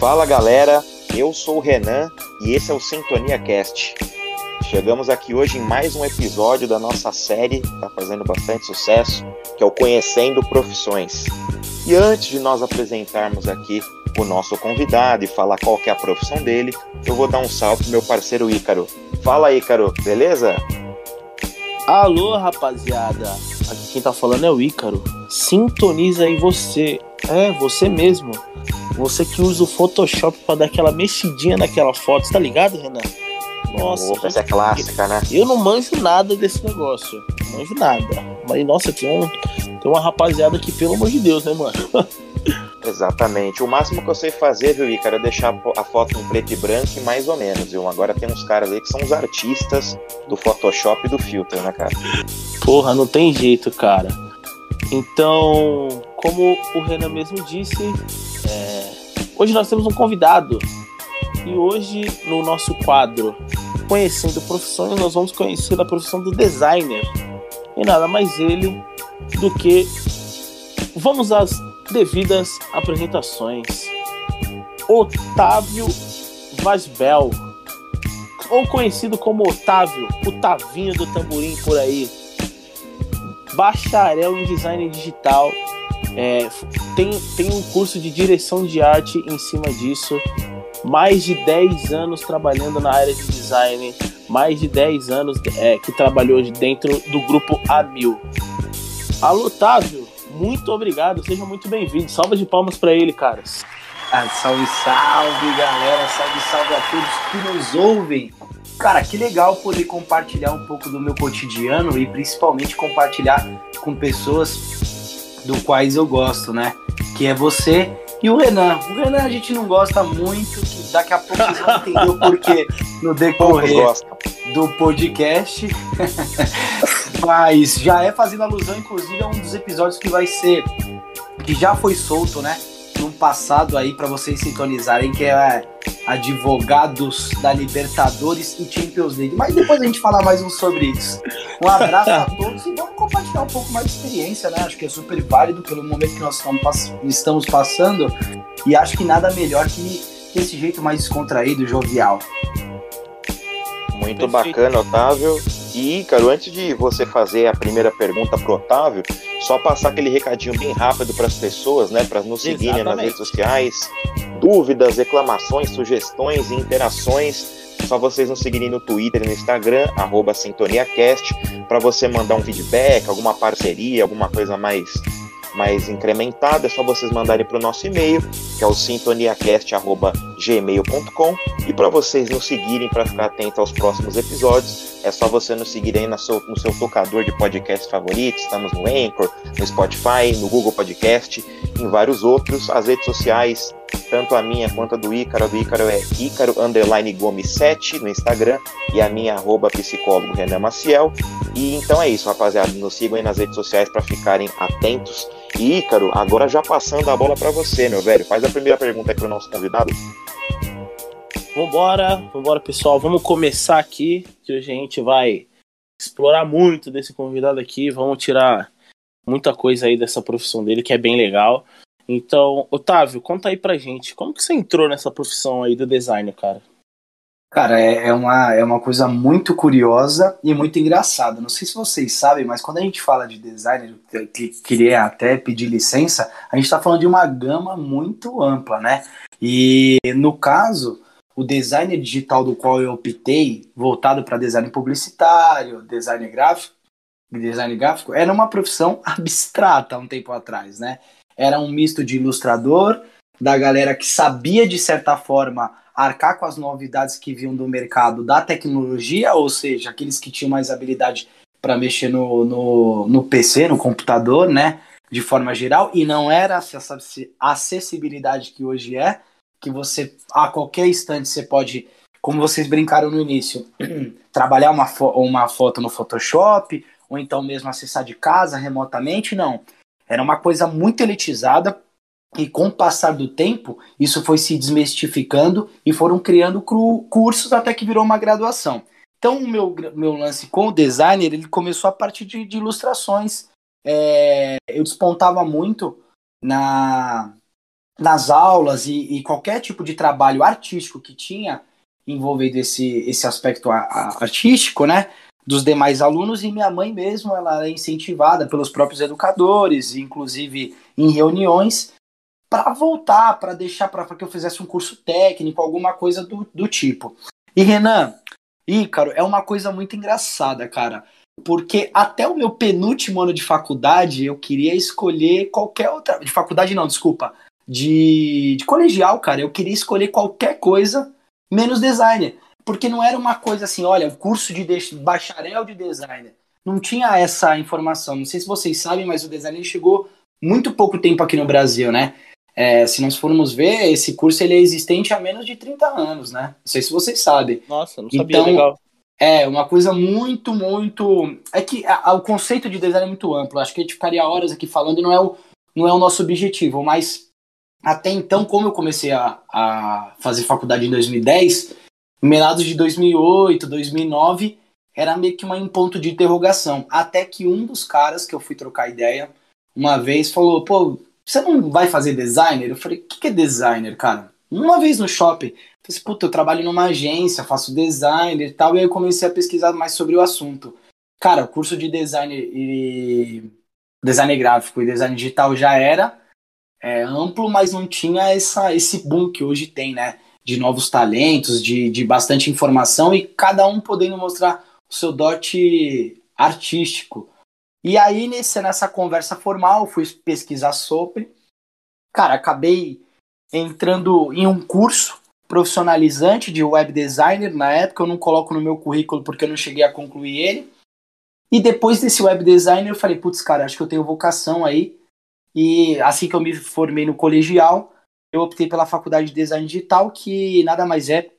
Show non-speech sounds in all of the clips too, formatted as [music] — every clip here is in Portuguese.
Fala galera, eu sou o Renan e esse é o Sintonia Cast. Chegamos aqui hoje em mais um episódio da nossa série, que está fazendo bastante sucesso, que é o Conhecendo Profissões. E antes de nós apresentarmos aqui o nosso convidado e falar qual que é a profissão dele, eu vou dar um salve pro meu parceiro Ícaro. Fala Ícaro, beleza? Alô, rapaziada. Aqui quem tá falando é o Ícaro. Sintoniza aí você. É, você mesmo. Você que usa o Photoshop para dar aquela mexidinha naquela foto, tá ligado, Renan? Nossa, Opa, essa é clássica, né? Eu não manjo nada desse negócio. Não manjo nada. Mas, nossa, tem, um, tem uma rapaziada que, pelo amor de Deus, né, mano? [laughs] Exatamente. O máximo que eu sei fazer, viu, Ícaro, é deixar a foto em preto e branco e mais ou menos, viu? Agora tem uns caras aí que são os artistas do Photoshop e do filtro, né, cara? Porra, não tem jeito, cara. Então, como o Renan mesmo disse, é... hoje nós temos um convidado. E hoje, no nosso quadro Conhecendo Profissões, nós vamos conhecer a profissão do designer. E nada mais ele do que. Vamos às devidas apresentações. Otávio Vasbel, ou conhecido como Otávio, o Tavinho do Tamborim por aí. Bacharel em design digital. É, tem, tem um curso de direção de arte em cima disso. Mais de 10 anos trabalhando na área de design. Mais de 10 anos é, que trabalhou dentro do grupo A1000. Alô, Otávio, muito obrigado, seja muito bem-vindo. Salva de palmas para ele, caras. Ah, salve, salve, galera. Salve, salve a todos que nos ouvem. Cara, que legal poder compartilhar um pouco do meu cotidiano e principalmente compartilhar com pessoas do quais eu gosto, né? Que é você e o Renan. O Renan a gente não gosta muito, daqui a pouco vocês vão entender o porquê no decorrer do podcast. [laughs] Mas já é fazendo alusão, inclusive, a um dos episódios que vai ser. que já foi solto, né? No passado aí, para vocês sintonizarem, que é Advogados da Libertadores e Champions League. Mas depois a gente fala mais um sobre isso. Um abraço a todos e vamos compartilhar um pouco mais de experiência, né? Acho que é super válido pelo momento que nós estamos passando. E acho que nada melhor que esse jeito mais descontraído, jovial. Muito Perfeito. bacana, Otávio. E, Ícaro, antes de você fazer a primeira pergunta pro Otávio, só passar aquele recadinho bem rápido para as pessoas, né, para nos seguirem nas redes sociais. Dúvidas, reclamações, sugestões e interações, só vocês nos seguirem no Twitter e no Instagram, SintoniaCast, para você mandar um feedback, alguma parceria, alguma coisa mais mais incrementada, é só vocês mandarem para o nosso e-mail, que é o sintoniacast.gmail.com. E para vocês nos seguirem para ficar atento aos próximos episódios, é só você nos seguir aí no seu, no seu tocador de podcast favorito. Estamos no Anchor, no Spotify, no Google Podcast, em vários outros. As redes sociais, tanto a minha quanto a do Ícaro, a do Ícaro é Ícaro Underline Gomes 7 no Instagram e a minha arroba psicólogo Renan Maciel. E então é isso, rapaziada. Nos sigam aí nas redes sociais para ficarem atentos e Ícaro, agora já passando a bola para você, meu velho. Faz a primeira pergunta aí pro nosso convidado. Vambora, vambora, pessoal. Vamos começar aqui, que a gente vai explorar muito desse convidado aqui. Vamos tirar muita coisa aí dessa profissão dele, que é bem legal. Então, Otávio, conta aí pra gente, como que você entrou nessa profissão aí do design, cara? Cara, é, é, uma, é uma coisa muito curiosa e muito engraçada. Não sei se vocês sabem, mas quando a gente fala de designer, eu queria até pedir licença, a gente está falando de uma gama muito ampla, né? E no caso, o designer digital do qual eu optei, voltado para design publicitário, design gráfico, design gráfico, era uma profissão [laughs] abstrata há um tempo atrás, né? Era um misto de ilustrador, da galera que sabia de certa forma arcar com as novidades que vinham do mercado da tecnologia, ou seja, aqueles que tinham mais habilidade para mexer no, no, no PC, no computador, né? De forma geral, e não era essa acessibilidade que hoje é, que você a qualquer instante você pode, como vocês brincaram no início, [clears throat] trabalhar uma, fo uma foto no Photoshop, ou então mesmo acessar de casa remotamente, não. Era uma coisa muito elitizada, e com o passar do tempo, isso foi se desmistificando e foram criando cursos até que virou uma graduação. Então, o meu, meu lance com o designer, ele começou a partir de, de ilustrações. É, eu despontava muito na, nas aulas e, e, qualquer tipo de trabalho artístico que tinha envolvido esse, esse aspecto a, a, artístico, né? Dos demais alunos, e minha mãe mesmo, ela é incentivada pelos próprios educadores, inclusive em reuniões, para voltar, para deixar para que eu fizesse um curso técnico, alguma coisa do, do tipo. E Renan, Ícaro, é uma coisa muito engraçada, cara. Porque até o meu penúltimo ano de faculdade, eu queria escolher qualquer outra. De faculdade, não, desculpa. De, de colegial, cara. Eu queria escolher qualquer coisa menos designer. Porque não era uma coisa assim, olha, o curso de, de bacharel de designer. Não tinha essa informação. Não sei se vocês sabem, mas o designer chegou muito pouco tempo aqui no Brasil, né? É, se nós formos ver, esse curso ele é existente há menos de 30 anos, né? Não sei se vocês sabem. Nossa, não sabia, então, legal. É, uma coisa muito, muito. É que a, a, o conceito de design é muito amplo. Acho que a gente ficaria horas aqui falando e não é o, não é o nosso objetivo. Mas até então, como eu comecei a, a fazer faculdade em 2010, em meados de 2008, 2009, era meio que uma, um ponto de interrogação. Até que um dos caras que eu fui trocar ideia uma vez falou: pô, você não vai fazer designer? Eu falei, o que, que é designer, cara? Uma vez no shopping, eu falei, assim, puta, eu trabalho numa agência, faço designer e tal, e aí eu comecei a pesquisar mais sobre o assunto. Cara, o curso de design e design gráfico e design digital já era é, amplo, mas não tinha essa, esse boom que hoje tem, né? De novos talentos, de, de bastante informação e cada um podendo mostrar o seu dote artístico. E aí, nesse, nessa conversa formal, fui pesquisar sobre. Cara, acabei entrando em um curso profissionalizante de web designer. Na época, eu não coloco no meu currículo porque eu não cheguei a concluir ele. E depois desse web designer, eu falei, putz, cara, acho que eu tenho vocação aí. E assim que eu me formei no colegial, eu optei pela faculdade de design digital, que nada mais é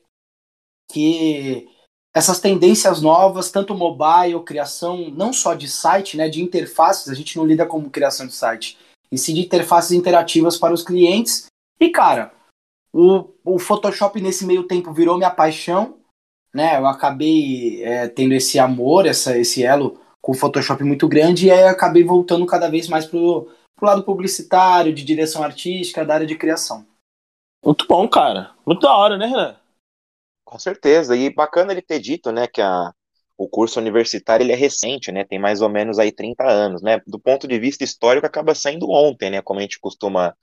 que essas tendências novas, tanto mobile, criação não só de site, né, de interfaces, a gente não lida como criação de site, e sim de interfaces interativas para os clientes. E cara, o, o Photoshop nesse meio tempo virou minha paixão, né? Eu acabei é, tendo esse amor, essa, esse elo com o Photoshop muito grande, e aí acabei voltando cada vez mais pro, pro lado publicitário, de direção artística, da área de criação. Muito bom, cara. Muito da hora, né, Renan? Com certeza. E bacana ele ter dito, né, que a, o curso universitário ele é recente, né? Tem mais ou menos aí 30 anos, né? Do ponto de vista histórico, acaba saindo ontem, né? Como a gente costuma,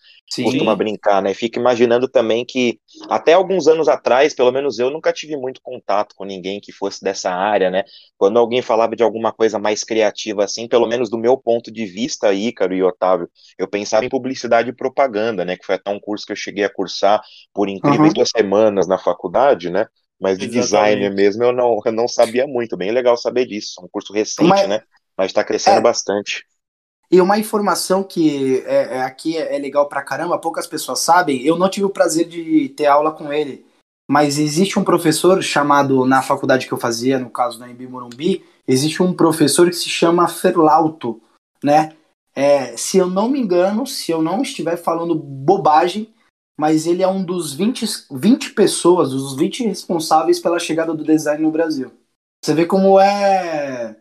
costuma brincar, né? Fico imaginando também que até alguns anos atrás, pelo menos eu nunca tive muito contato com ninguém que fosse dessa área, né? Quando alguém falava de alguma coisa mais criativa assim, pelo menos do meu ponto de vista, Ícaro e Otávio, eu pensava em publicidade e propaganda, né? Que foi até um curso que eu cheguei a cursar por incríveis uhum. duas semanas na faculdade, né? Mas de Exatamente. designer mesmo eu não, eu não sabia muito. Bem legal saber disso. É um curso recente, Mas, né? Mas está crescendo é, bastante. E uma informação que é, é, aqui é, é legal pra caramba, poucas pessoas sabem, eu não tive o prazer de ter aula com ele. Mas existe um professor chamado, na faculdade que eu fazia, no caso da Embi Morumbi, existe um professor que se chama Ferlauto, né? É, se eu não me engano, se eu não estiver falando bobagem, mas ele é um dos 20, 20 pessoas, dos 20 responsáveis pela chegada do design no Brasil. Você vê como é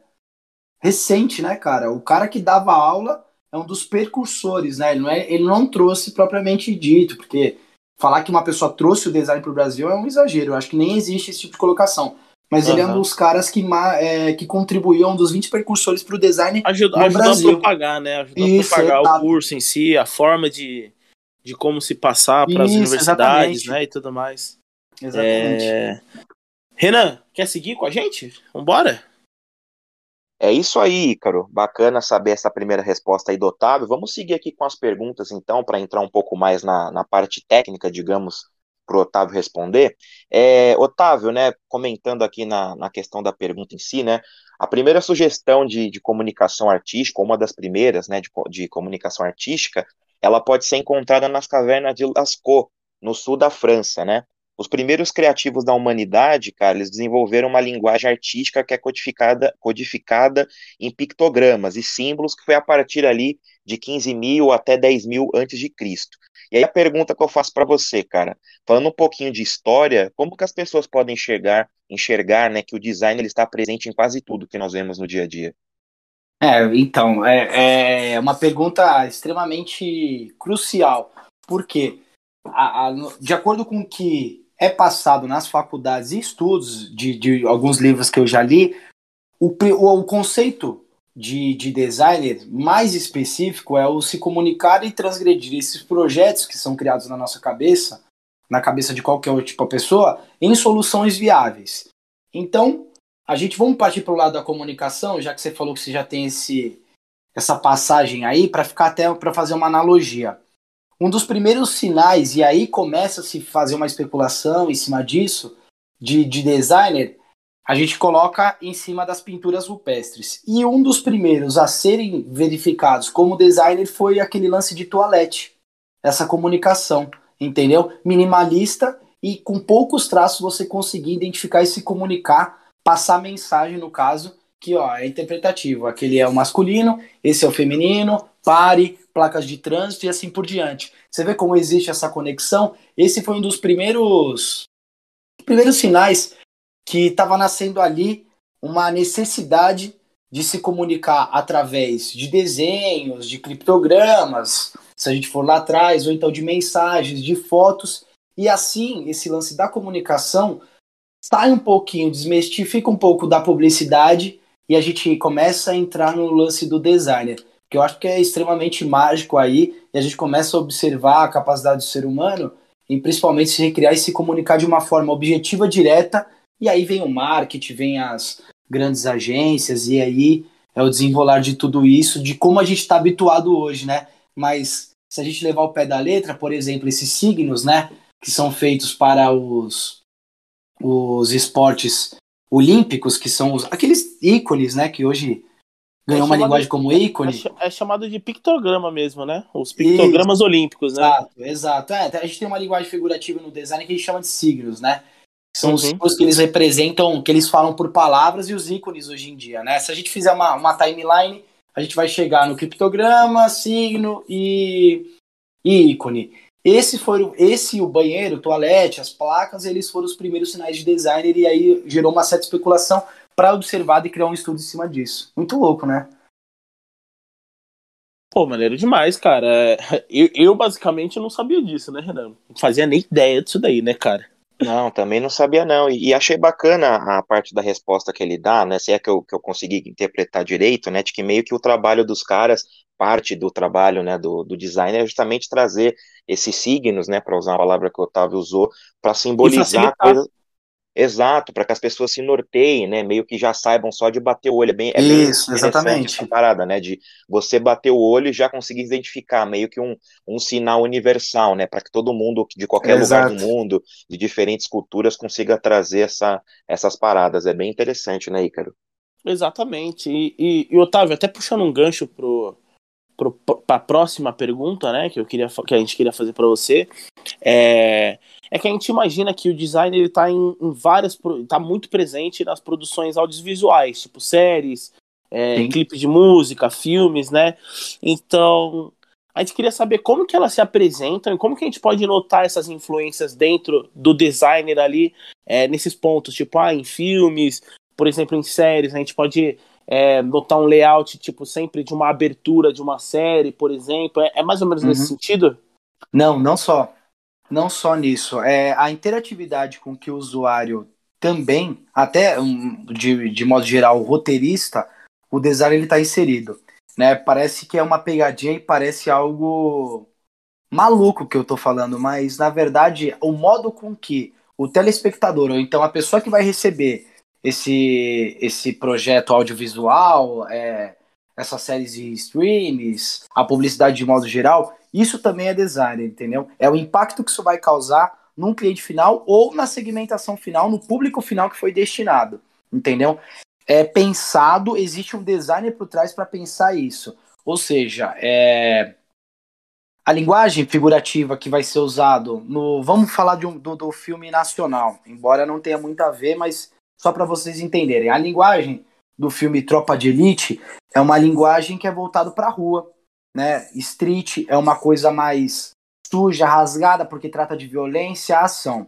recente, né, cara? O cara que dava aula é um dos percursores, né? Ele não, é, ele não trouxe propriamente dito, porque falar que uma pessoa trouxe o design para o Brasil é um exagero. Eu acho que nem existe esse tipo de colocação. Mas uhum. ele é um dos caras que, é, que contribuiu, um dos 20 percursores para o design Ajuda, no Brasil. a propagar, né? Ajudou Isso, a propagar é, o curso em si, a forma de, de como se passar para as universidades, exatamente. né, e tudo mais. Exatamente. É... Renan, quer seguir com a gente? Vambora? É isso aí, Ícaro. Bacana saber essa primeira resposta aí do Otávio. Vamos seguir aqui com as perguntas, então, para entrar um pouco mais na, na parte técnica, digamos, para o Otávio responder. É, Otávio, né, comentando aqui na, na questão da pergunta em si, né, a primeira sugestão de, de comunicação artística, uma das primeiras, né, de, de comunicação artística, ela pode ser encontrada nas cavernas de Lascaux, no sul da França, né? Os primeiros criativos da humanidade, cara, eles desenvolveram uma linguagem artística que é codificada, codificada em pictogramas e símbolos, que foi a partir ali de 15 mil até 10 mil antes de Cristo. E aí a pergunta que eu faço para você, cara, falando um pouquinho de história, como que as pessoas podem enxergar, enxergar, né, que o design ele está presente em quase tudo que nós vemos no dia a dia? É, então, é, é uma pergunta extremamente crucial. Por quê? a, a, de acordo com o que é passado nas faculdades e estudos de, de alguns livros que eu já li, o, o, o conceito de, de designer mais específico é o se comunicar e transgredir esses projetos que são criados na nossa cabeça, na cabeça de qualquer tipo de pessoa, em soluções viáveis. Então, a gente vamos partir para o lado da comunicação, já que você falou que você já tem esse, essa passagem aí, para ficar até para fazer uma analogia. Um dos primeiros sinais, e aí começa a se fazer uma especulação em cima disso, de, de designer, a gente coloca em cima das pinturas rupestres. E um dos primeiros a serem verificados como designer foi aquele lance de toalete. Essa comunicação, entendeu? Minimalista e com poucos traços você conseguir identificar e se comunicar, passar mensagem no caso, que ó, é interpretativo. Aquele é o masculino, esse é o feminino, pare, placas de trânsito e assim por diante. Você vê como existe essa conexão? Esse foi um dos primeiros primeiros sinais que estava nascendo ali uma necessidade de se comunicar através de desenhos, de criptogramas, se a gente for lá atrás, ou então de mensagens, de fotos, e assim esse lance da comunicação sai um pouquinho, desmistifica um pouco da publicidade e a gente começa a entrar no lance do designer que eu acho que é extremamente mágico aí, e a gente começa a observar a capacidade do ser humano em principalmente se recriar e se comunicar de uma forma objetiva, direta, e aí vem o marketing, vem as grandes agências, e aí é o desenrolar de tudo isso, de como a gente está habituado hoje, né? Mas se a gente levar o pé da letra, por exemplo, esses signos, né, que são feitos para os, os esportes olímpicos, que são os, aqueles ícones, né, que hoje ganhou é uma linguagem como ícone. É, é, chamado de pictograma mesmo, né? Os pictogramas Isso. olímpicos, né? Exato, exato. É, a gente tem uma linguagem figurativa no design que a gente chama de signos, né? São uhum. os símbolos que eles representam, que eles falam por palavras e os ícones hoje em dia, né? Se a gente fizer uma, uma timeline, a gente vai chegar no criptograma, signo e, e ícone. Esse foi esse o banheiro, o toalete, as placas, eles foram os primeiros sinais de designer e aí gerou uma certa especulação para observar e criar um estudo em cima disso. Muito louco, né? Pô, maneiro demais, cara. É, eu, eu basicamente não sabia disso, né, Renan? Não fazia nem ideia disso daí, né, cara? Não, também não sabia não. E, e, achei bacana a parte da resposta que ele dá, né? Se é que eu, que eu consegui interpretar direito, né? De que meio que o trabalho dos caras, parte do trabalho né, do, do designer é justamente trazer esses signos, né? Para usar uma palavra que o Otávio usou, para simbolizar coisas. Exato, para que as pessoas se norteiem, né? Meio que já saibam só de bater o olho. É bem, é Isso, exatamente. Essa parada, né? De você bater o olho e já conseguir identificar, meio que um, um sinal universal, né? Para que todo mundo, de qualquer Exato. lugar do mundo, de diferentes culturas, consiga trazer essa, essas paradas. É bem interessante, né, Ícaro? Exatamente. E, e, e Otávio, até puxando um gancho pro, para a próxima pergunta, né, que eu queria que a gente queria fazer para você, é, é que a gente imagina que o design ele tá em, em várias tá muito presente nas produções audiovisuais, tipo séries, é, clipes de música, filmes, né? Então, a gente queria saber como que elas se apresentam e como que a gente pode notar essas influências dentro do designer ali, é, nesses pontos, tipo, ah, em filmes, por exemplo, em séries, a gente pode é, notar um layout, tipo, sempre de uma abertura de uma série, por exemplo. É, é mais ou menos uhum. nesse sentido? Não, não só. Não só nisso. É a interatividade com que o usuário também, até um, de, de modo geral, o roteirista, o design está inserido. Né? Parece que é uma pegadinha e parece algo maluco que eu estou falando, mas na verdade o modo com que o telespectador, ou então a pessoa que vai receber esse, esse projeto audiovisual, é, essas séries de streams, a publicidade de modo geral, isso também é design, entendeu? É o impacto que isso vai causar num cliente final ou na segmentação final, no público final que foi destinado, entendeu? É pensado, existe um designer por trás para pensar isso. Ou seja, é, a linguagem figurativa que vai ser usado no. Vamos falar de um, do, do filme nacional, embora não tenha muito a ver, mas só para vocês entenderem. A linguagem do filme Tropa de Elite é uma linguagem que é voltado para a rua, né? Street é uma coisa mais suja, rasgada, porque trata de violência, ação.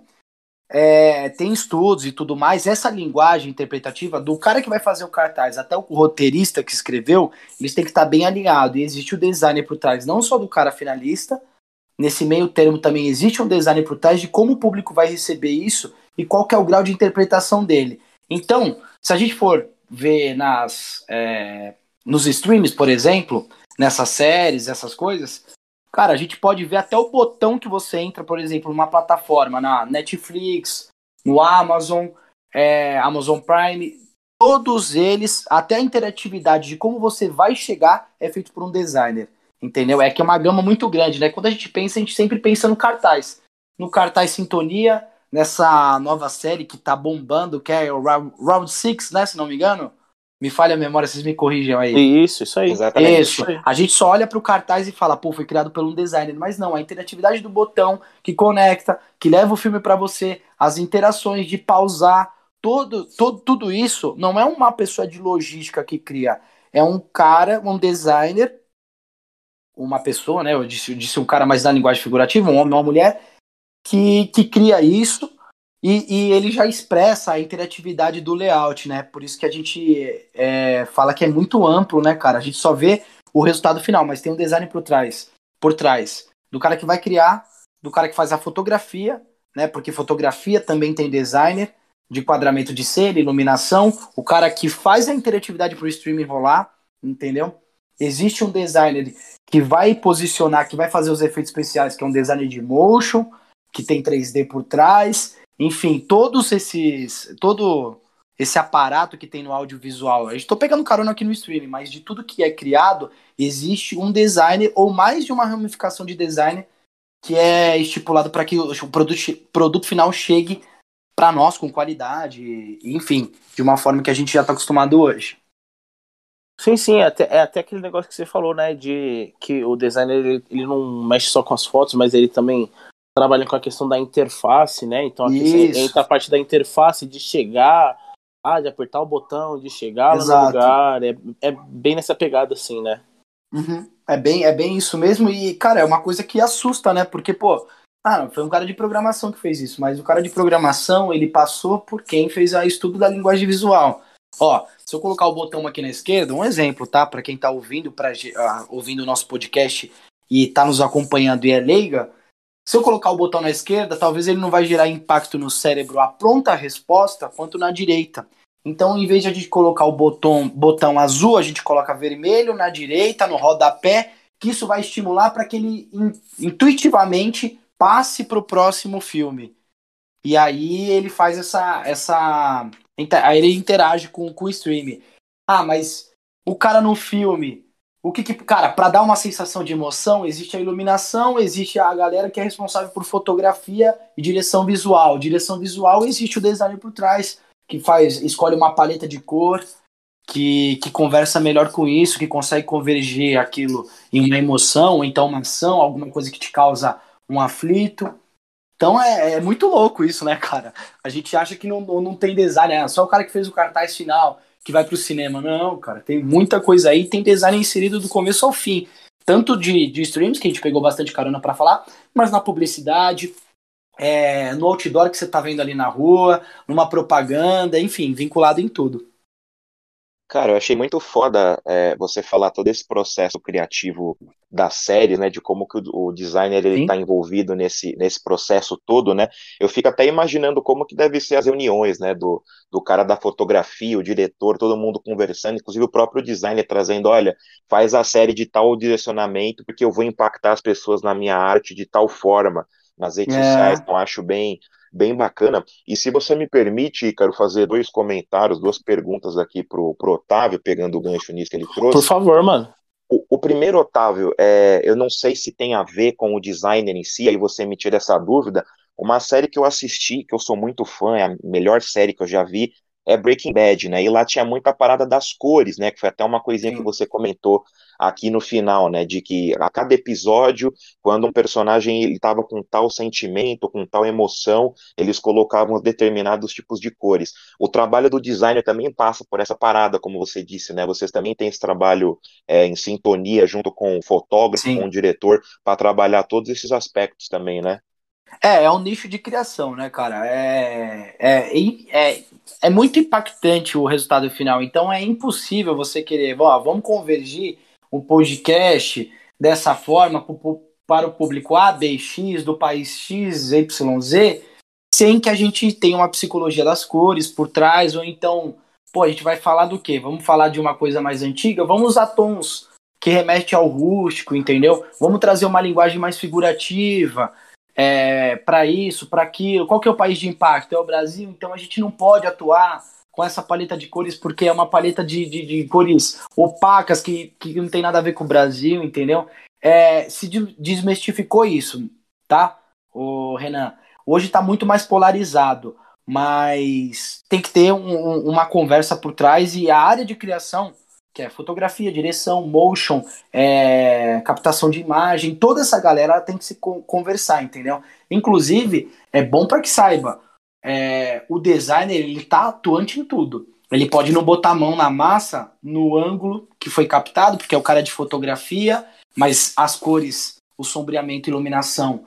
É, tem estudos e tudo mais. Essa linguagem interpretativa do cara que vai fazer o cartaz até o roteirista que escreveu, eles têm que estar bem alinhados. E existe o designer por trás, não só do cara finalista, nesse meio termo também existe um design por trás de como o público vai receber isso e qual que é o grau de interpretação dele. Então, se a gente for ver nas, é, nos streams, por exemplo, nessas séries, essas coisas, cara, a gente pode ver até o botão que você entra, por exemplo, numa plataforma, na Netflix, no Amazon, é, Amazon Prime, todos eles, até a interatividade de como você vai chegar é feito por um designer, entendeu? É que é uma gama muito grande, né? Quando a gente pensa, a gente sempre pensa no cartaz. No cartaz Sintonia, nessa nova série que tá bombando, que é o Round 6, né, se não me engano, me falha a memória, vocês me corrigem aí. Isso, isso aí. Exatamente. Isso. A gente só olha pro cartaz e fala, pô, foi criado por um designer. Mas não, a interatividade do botão que conecta, que leva o filme para você, as interações de pausar, todo, todo, tudo isso não é uma pessoa de logística que cria. É um cara, um designer, uma pessoa, né? Eu disse, eu disse um cara mais da linguagem figurativa, um homem, uma mulher, que, que cria isso e, e, ele já expressa a interatividade do layout, né? Por isso que a gente é, fala que é muito amplo, né, cara? A gente só vê o resultado final, mas tem um design por trás, por trás do cara que vai criar, do cara que faz a fotografia, né? Porque fotografia também tem designer de quadramento de cena, iluminação, o cara que faz a interatividade para o streaming rolar, entendeu? Existe um designer que vai posicionar, que vai fazer os efeitos especiais, que é um designer de motion, que tem 3D por trás, enfim, todos esses. Todo esse aparato que tem no audiovisual. Gente tô pegando carona aqui no streaming, mas de tudo que é criado, existe um designer ou mais de uma ramificação de design que é estipulado para que o produto, produto final chegue para nós com qualidade, enfim, de uma forma que a gente já está acostumado hoje. Sim, sim, é até, é até aquele negócio que você falou, né, de que o designer ele, ele não mexe só com as fotos, mas ele também trabalham com a questão da interface, né? Então aqui entra a parte da interface de chegar, ah, de apertar o botão, de chegar Exato. lá no lugar. É, é bem nessa pegada, assim, né? Uhum. É, bem, é bem isso mesmo. E, cara, é uma coisa que assusta, né? Porque, pô, ah, foi um cara de programação que fez isso, mas o cara de programação, ele passou por quem fez o estudo da linguagem visual. Ó, se eu colocar o botão aqui na esquerda, um exemplo, tá? Para quem tá ouvindo, pra, uh, ouvindo o nosso podcast e tá nos acompanhando e é leiga, se eu colocar o botão na esquerda, talvez ele não vai gerar impacto no cérebro a pronta resposta quanto na direita. Então, em vez de a gente colocar o botão, botão azul, a gente coloca vermelho na direita, no rodapé, que isso vai estimular para que ele intuitivamente passe para o próximo filme. E aí ele faz essa. essa aí ele interage com, com o stream. Ah, mas o cara no filme o que, que cara, para dar uma sensação de emoção, existe a iluminação, existe a galera que é responsável por fotografia e direção visual. Direção visual existe o designer por trás, que faz, escolhe uma paleta de cor, que, que conversa melhor com isso, que consegue convergir aquilo em uma emoção, ou então uma ação, alguma coisa que te causa um aflito. Então é, é muito louco isso, né, cara? A gente acha que não, não tem design, é só o cara que fez o cartaz final que vai pro cinema. Não, cara, tem muita coisa aí, tem design inserido do começo ao fim. Tanto de, de streams, que a gente pegou bastante carona para falar, mas na publicidade, é, no outdoor que você tá vendo ali na rua, numa propaganda, enfim, vinculado em tudo. Cara, eu achei muito foda é, você falar todo esse processo criativo da série, né, de como que o, o designer ele está envolvido nesse, nesse processo todo, né? Eu fico até imaginando como que deve ser as reuniões, né, do, do cara da fotografia, o diretor, todo mundo conversando, inclusive o próprio designer trazendo, olha, faz a série de tal direcionamento porque eu vou impactar as pessoas na minha arte de tal forma nas redes é. sociais, então acho bem bem bacana. E se você me permite, quero fazer dois comentários, duas perguntas aqui pro, pro Otávio, pegando o gancho nisso que ele trouxe. Por favor, mano. O, o, primeiro, Otávio, é, eu não sei se tem a ver com o designer em si, aí você me tira essa dúvida. Uma série que eu assisti, que eu sou muito fã, é a melhor série que eu já vi, é Breaking Bad, né? E lá tinha muita parada das cores, né? Que foi até uma coisinha Sim. que você comentou aqui no final, né? De que a cada episódio, quando um personagem ele estava com tal sentimento, com tal emoção, eles colocavam determinados tipos de cores. O trabalho do designer também passa por essa parada, como você disse, né? Vocês também têm esse trabalho é, em sintonia junto com o fotógrafo, Sim. com o diretor, para trabalhar todos esses aspectos também, né? É, é um nicho de criação, né, cara? É, é, é, é muito impactante o resultado final. Então é impossível você querer, ó, vamos convergir um podcast dessa forma para o público A, B, X, do país X, Y, Z, sem que a gente tenha uma psicologia das cores por trás, ou então, pô, a gente vai falar do quê? Vamos falar de uma coisa mais antiga? Vamos usar tons que remete ao rústico, entendeu? Vamos trazer uma linguagem mais figurativa é, para isso, para aquilo. Qual que é o país de impacto? É o Brasil, então a gente não pode atuar com essa paleta de cores porque é uma paleta de, de, de cores opacas que, que não tem nada a ver com o Brasil, entendeu? É, se desmistificou isso, tá, o Renan? Hoje está muito mais polarizado, mas tem que ter um, uma conversa por trás e a área de criação que é fotografia, direção, motion, é, captação de imagem, toda essa galera tem que se conversar, entendeu? Inclusive, é bom para que saiba, é, o designer ele tá atuante em tudo. Ele pode não botar a mão na massa no ângulo que foi captado, porque é o cara de fotografia, mas as cores, o sombreamento, iluminação,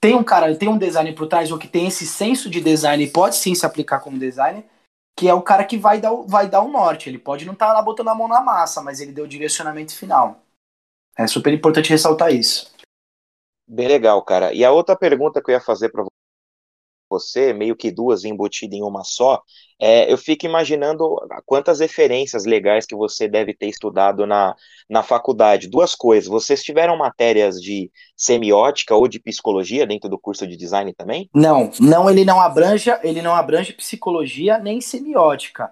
tem um cara, tem um designer por trás, ou que tem esse senso de design e pode sim se aplicar como designer, que é o cara que vai dar, o, vai dar o norte. Ele pode não estar tá lá botando a mão na massa, mas ele deu o direcionamento final. É super importante ressaltar isso. Bem legal, cara. E a outra pergunta que eu ia fazer para você, meio que duas embutidas em uma só, é, eu fico imaginando quantas referências legais que você deve ter estudado na, na faculdade. Duas coisas, vocês tiveram matérias de semiótica ou de psicologia dentro do curso de design também? Não, não, ele não abrange, ele não abrange psicologia nem semiótica.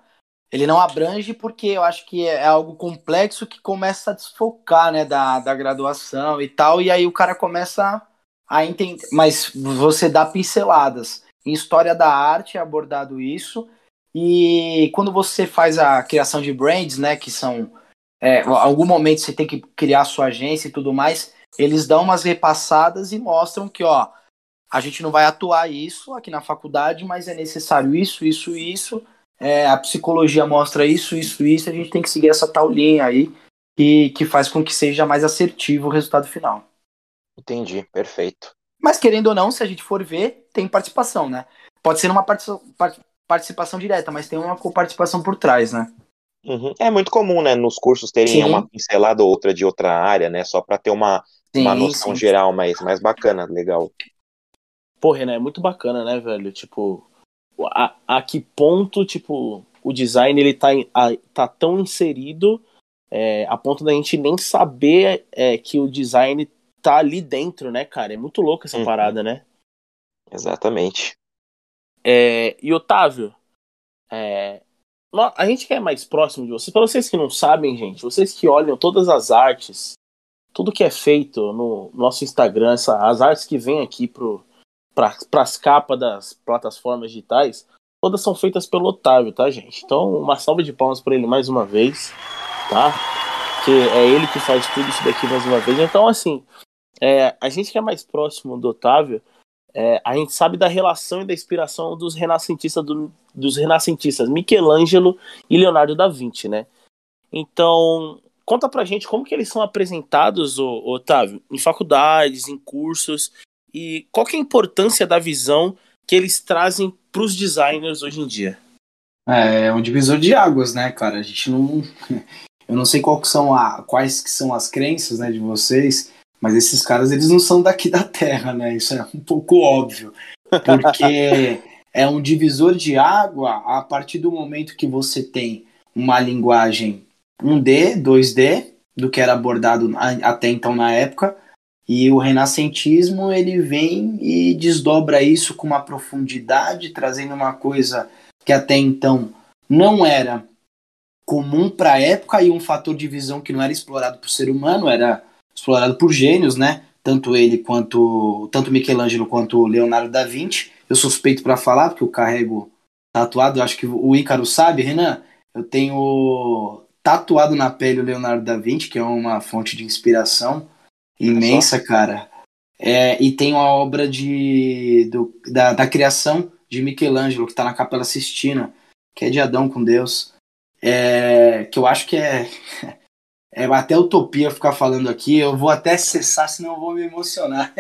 Ele não abrange porque eu acho que é algo complexo que começa a desfocar, né, da, da graduação e tal, e aí o cara começa a entender, mas você dá pinceladas. Em história da arte é abordado isso. E quando você faz a criação de brands, né, que são é, algum momento você tem que criar sua agência e tudo mais, eles dão umas repassadas e mostram que, ó, a gente não vai atuar isso aqui na faculdade, mas é necessário isso, isso, isso. É, a psicologia mostra isso, isso, isso. A gente tem que seguir essa tal linha aí que, que faz com que seja mais assertivo o resultado final. Entendi, perfeito. Mas querendo ou não, se a gente for ver, tem participação, né? Pode ser uma participação direta, mas tem uma participação por trás, né? Uhum. É muito comum, né, nos cursos terem sim. uma pincelada ou outra de outra área, né? Só para ter uma, sim, uma noção sim. geral mais, mais bacana, legal. Porra, né? É muito bacana, né, velho? Tipo, a, a que ponto, tipo, o design ele tá, a, tá tão inserido é, a ponto da gente nem saber é, que o design tá ali dentro, né, cara? É muito louco essa uhum. parada, né? Exatamente. É, e Otávio, é, a gente quer mais próximo de vocês. Para vocês que não sabem, gente, vocês que olham todas as artes, tudo que é feito no nosso Instagram, essa, as artes que vêm aqui para as capas das plataformas digitais, todas são feitas pelo Otávio, tá, gente? Então, uma salva de palmas para ele mais uma vez, tá? Que é ele que faz tudo isso daqui mais uma vez. Então, assim, é, a gente que é mais próximo do Otávio, é, a gente sabe da relação e da inspiração dos renascentistas, do, dos renascentistas Michelangelo e Leonardo da Vinci, né? Então, conta pra gente como que eles são apresentados, ô, Otávio, em faculdades, em cursos, e qual que é a importância da visão que eles trazem para os designers hoje em dia? É, é um divisor de águas, né, cara? A gente não. [laughs] Eu não sei qual são a, quais que são as crenças né, de vocês, mas esses caras, eles não são daqui [laughs] da Terra, né? Isso é um pouco óbvio. Porque [laughs] é um divisor de água a partir do momento que você tem uma linguagem 1D, 2D, do que era abordado até então na época, e o renascentismo ele vem e desdobra isso com uma profundidade, trazendo uma coisa que até então não era comum para a época e um fator de visão que não era explorado por ser humano, era explorado por gênios, né? Tanto ele quanto tanto Michelangelo quanto Leonardo da Vinci. Eu suspeito para falar porque eu carrego tatuado, eu acho que o Ícaro sabe, Renan. Eu tenho tatuado na pele o Leonardo da Vinci, que é uma fonte de inspiração imensa, cara. É, e tem uma obra de, do, da, da criação de Michelangelo, que está na Capela Sistina, que é de Adão com Deus. É, que eu acho que é [laughs] é até utopia ficar falando aqui. Eu vou até cessar, senão eu vou me emocionar.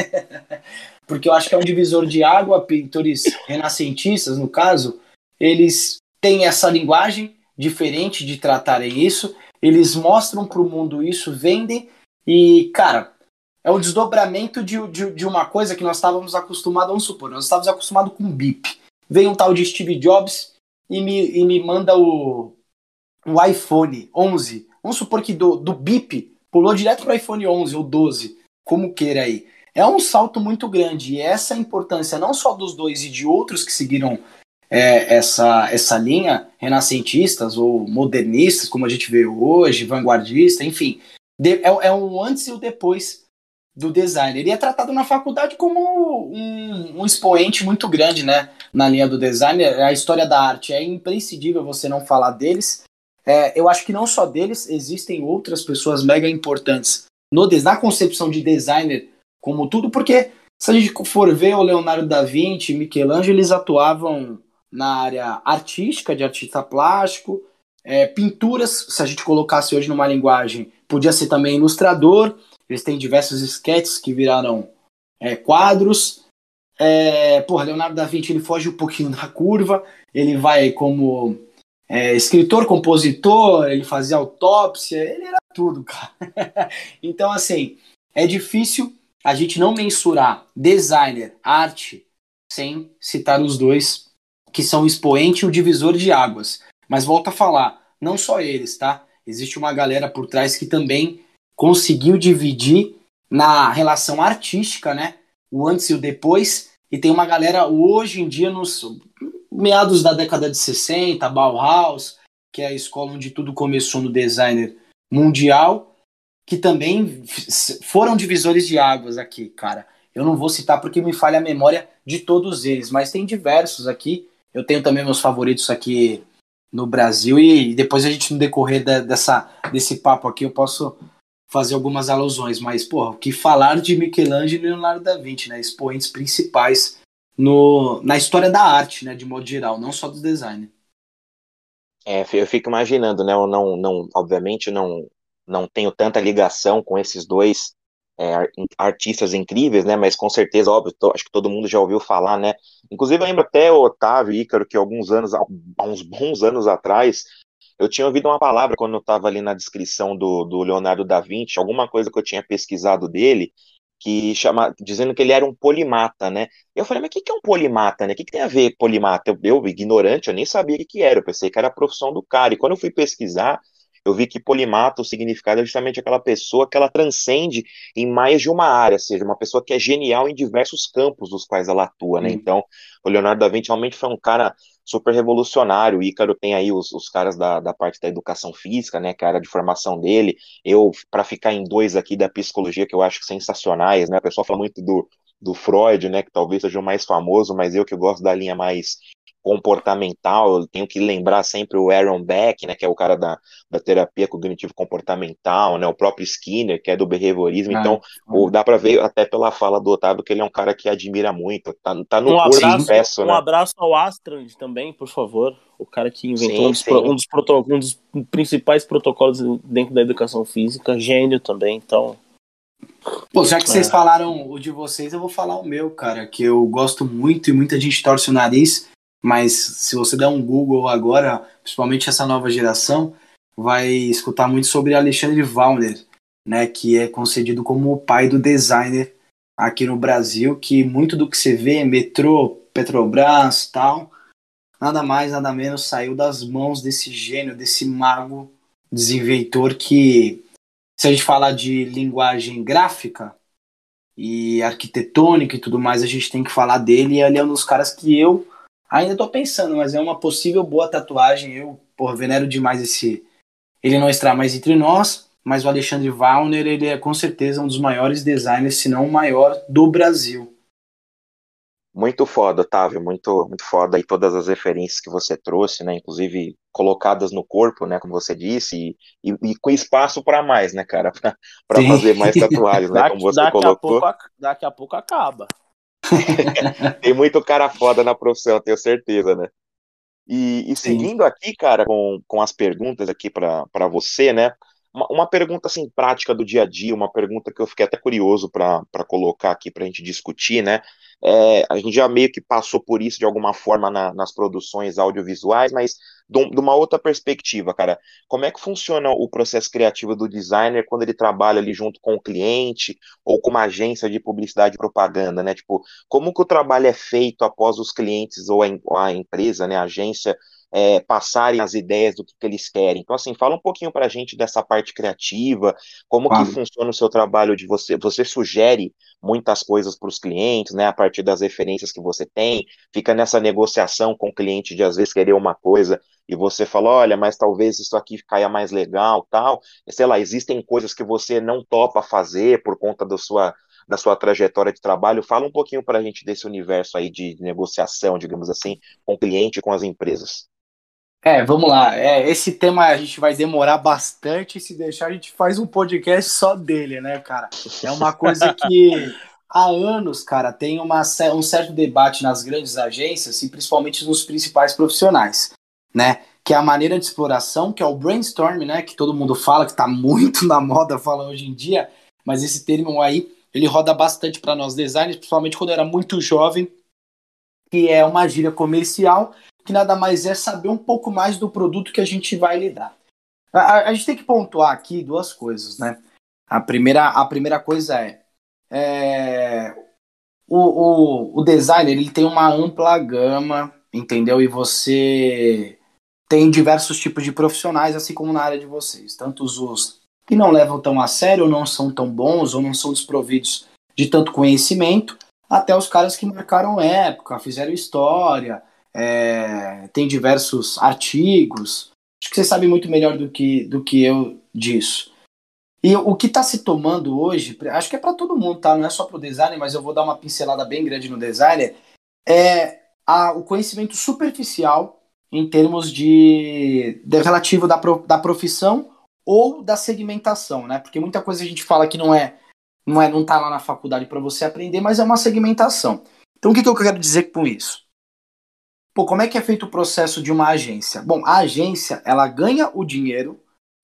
[laughs] Porque eu acho que é um divisor de água. Pintores renascentistas, no caso, eles têm essa linguagem diferente de tratarem isso. Eles mostram para o mundo isso, vendem. E, cara, é o desdobramento de, de, de uma coisa que nós estávamos acostumados, vamos supor, nós estávamos acostumados com BIP. Vem um tal de Steve Jobs e me, e me manda o, o iPhone 11. Vamos supor que do, do BIP pulou direto para o iPhone 11 ou 12, como queira aí. É um salto muito grande e essa importância não só dos dois e de outros que seguiram é, essa, essa linha, renascentistas ou modernistas, como a gente vê hoje, vanguardista, enfim, de, é, é um antes e o depois do design. Ele é tratado na faculdade como um, um, expoente muito grande, né? Na linha do design. A história da arte é imprescindível você não falar deles. É, eu acho que não só deles, existem outras pessoas mega importantes no, na concepção de designer como tudo, porque se a gente for ver o Leonardo da Vinci, Michelangelo, eles atuavam na área artística, de artista plástico, é, pinturas, se a gente colocasse hoje numa linguagem, podia ser também ilustrador, eles têm diversos sketches que viraram é, quadros. É, porra, Leonardo da Vinci ele foge um pouquinho da curva. Ele vai como é, escritor, compositor, ele fazia autópsia, ele era tudo, cara. [laughs] então, assim, é difícil a gente não mensurar designer, arte, sem citar os dois, que são o expoente e o divisor de águas. Mas volta a falar, não só eles, tá? Existe uma galera por trás que também conseguiu dividir na relação artística, né? O antes e o depois. E tem uma galera hoje em dia, nos meados da década de 60, Bauhaus, que é a escola onde tudo começou no designer mundial, que também foram divisores de águas aqui, cara. Eu não vou citar porque me falha a memória de todos eles, mas tem diversos aqui. Eu tenho também meus favoritos aqui no Brasil e depois a gente no decorrer da, dessa desse papo aqui eu posso fazer algumas alusões, mas, pô, o que falar de Michelangelo e Leonardo da Vinci, né? Expoentes principais no, na história da arte, né? De modo geral, não só do design. É, eu fico imaginando, né? Eu não, não, obviamente, não, não tenho tanta ligação com esses dois é, artistas incríveis, né? Mas com certeza, óbvio, tô, acho que todo mundo já ouviu falar, né? Inclusive, eu lembro até o Otávio Ícaro, que alguns anos, há uns bons anos atrás, eu tinha ouvido uma palavra quando eu estava ali na descrição do, do Leonardo da Vinci, alguma coisa que eu tinha pesquisado dele, que chama, dizendo que ele era um polimata, né? Eu falei, mas o que, que é um polimata, né? O que, que tem a ver polimata? Eu, eu, ignorante, eu nem sabia o que, que era, eu pensei que era a profissão do cara. E quando eu fui pesquisar, eu vi que polimata, o significado é justamente aquela pessoa que ela transcende em mais de uma área, ou seja, uma pessoa que é genial em diversos campos dos quais ela atua, né? Hum. Então, o Leonardo da Vinci realmente foi um cara super revolucionário. O Ícaro tem aí os, os caras da, da parte da educação física, né, que é a área de formação dele. Eu, para ficar em dois aqui da psicologia, que eu acho sensacionais, né, o pessoal fala muito do, do Freud, né, que talvez seja o mais famoso, mas eu que gosto da linha mais comportamental, eu tenho que lembrar sempre o Aaron Beck, né, que é o cara da, da terapia cognitivo comportamental, né, o próprio Skinner, que é do behaviorismo, ah, então o, dá para ver até pela fala do Otávio que ele é um cara que admira muito, tá, tá no um curso abraço, impresso, um né? Um abraço ao Astrand também, por favor, o cara que inventou sim, um, dos, sim. Um, dos um dos principais protocolos dentro da educação física, gênio também, então... Pô, já que é. vocês falaram o de vocês, eu vou falar o meu, cara, que eu gosto muito e muita gente torce o nariz, mas se você der um Google agora, principalmente essa nova geração, vai escutar muito sobre Alexandre Wallner, né, que é concedido como o pai do designer aqui no Brasil, que muito do que você vê, metrô, Petrobras, tal, nada mais, nada menos saiu das mãos desse gênio, desse mago desinventor que, se a gente falar de linguagem gráfica e arquitetônica e tudo mais, a gente tem que falar dele, e ele é um dos caras que eu Ainda tô pensando, mas é uma possível boa tatuagem. Eu, por venero demais esse. Ele não está mais entre nós, mas o Alexandre Wallner, ele é com certeza um dos maiores designers, se não o maior do Brasil. Muito foda, Otávio, muito, muito foda aí todas as referências que você trouxe, né, inclusive colocadas no corpo, né, como você disse, e, e, e com espaço para mais, né, cara, [laughs] para fazer mais [laughs] tatuagens, né, como você daqui colocou. A pouco, daqui a pouco acaba. [laughs] Tem muito cara foda na profissão, tenho certeza, né? E, e seguindo Sim. aqui, cara, com, com as perguntas aqui para você, né? Uma, uma, pergunta assim prática do dia a dia, uma pergunta que eu fiquei até curioso para colocar aqui para a gente discutir, né? É, a gente já meio que passou por isso de alguma forma na, nas produções audiovisuais, mas de, uma outra perspectiva, cara. Como é que funciona o processo criativo do designer quando ele trabalha ali junto com o cliente ou com uma agência de publicidade e propaganda, né? Tipo, como que o trabalho é feito após os clientes ou a, a empresa, né, a agência, é, passarem as ideias do que, que, eles querem. Então, assim, fala um pouquinho para a gente dessa parte criativa, como que funciona o seu trabalho de você, você sugere muitas coisas para os clientes, né, a partir das referências que você tem, fica nessa negociação com o cliente de às vezes querer uma coisa e você fala, olha, mas talvez isso aqui caia mais legal, tal, sei lá, existem coisas que você não topa fazer por conta da sua da sua trajetória de trabalho, fala um pouquinho para a gente desse universo aí de negociação, digamos assim, com o cliente e com as empresas. É, vamos lá. É, esse tema a gente vai demorar bastante. Se deixar, a gente faz um podcast só dele, né, cara? É uma coisa que há anos, cara, tem uma, um certo debate nas grandes agências e principalmente nos principais profissionais, né? Que é a maneira de exploração, que é o brainstorm, né? Que todo mundo fala, que está muito [laughs] na moda falar hoje em dia, mas esse termo aí, ele roda bastante para nós designers, principalmente quando eu era muito jovem, que é uma gíria comercial que nada mais é saber um pouco mais do produto que a gente vai lidar. A, a, gente tem que pontuar aqui duas coisas, né? A primeira, a primeira coisa é, é o, o, o designer ele tem uma ampla gama, entendeu? E você tem diversos tipos de profissionais, assim como na área de vocês. Tanto os que não levam tão a sério, ou não são tão bons, ou não são desprovidos de tanto conhecimento, até os caras que marcaram época, fizeram história, é, tem diversos artigos. Acho que você sabe muito melhor do que, do que eu disso. E o que está se tomando hoje, acho que é para todo mundo, tá? Não é só para o designer, mas eu vou dar uma pincelada bem grande no designer. É a, o conhecimento superficial em termos de, de relativo da, pro, da profissão ou da segmentação, né? Porque muita coisa a gente fala que não é não é não tá lá na faculdade para você aprender, mas é uma segmentação. Então o que, que eu quero dizer com isso? Pô, como é que é feito o processo de uma agência? Bom, a agência, ela ganha o dinheiro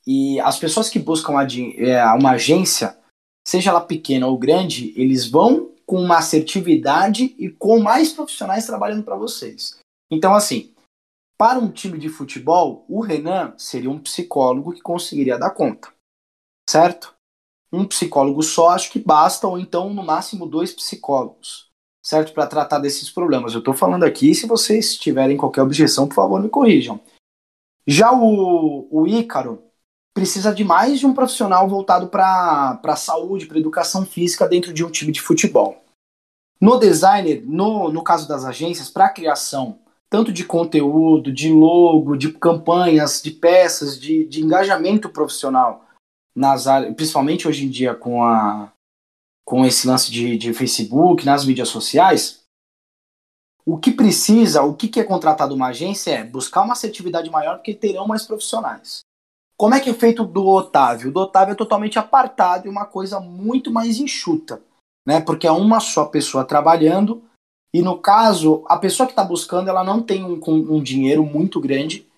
e as pessoas que buscam é, uma agência, seja ela pequena ou grande, eles vão com uma assertividade e com mais profissionais trabalhando para vocês. Então, assim, para um time de futebol, o Renan seria um psicólogo que conseguiria dar conta, certo? Um psicólogo só acho que basta, ou então no máximo dois psicólogos certo? Para tratar desses problemas. Eu estou falando aqui, se vocês tiverem qualquer objeção, por favor, me corrijam. Já o, o Ícaro precisa de mais de um profissional voltado para a saúde, para educação física dentro de um time de futebol. No designer, no, no caso das agências, para a criação tanto de conteúdo, de logo, de campanhas, de peças, de, de engajamento profissional nas áreas, principalmente hoje em dia com a, com esse lance de, de Facebook, nas mídias sociais, o que precisa, o que, é contratado uma agência é buscar uma assertividade maior porque terão mais profissionais. Como é que é feito do Otávio? Do Otávio é totalmente apartado e uma coisa muito mais enxuta, né? Porque é uma só pessoa trabalhando e no caso a pessoa que está buscando ela não tem um, um dinheiro muito grande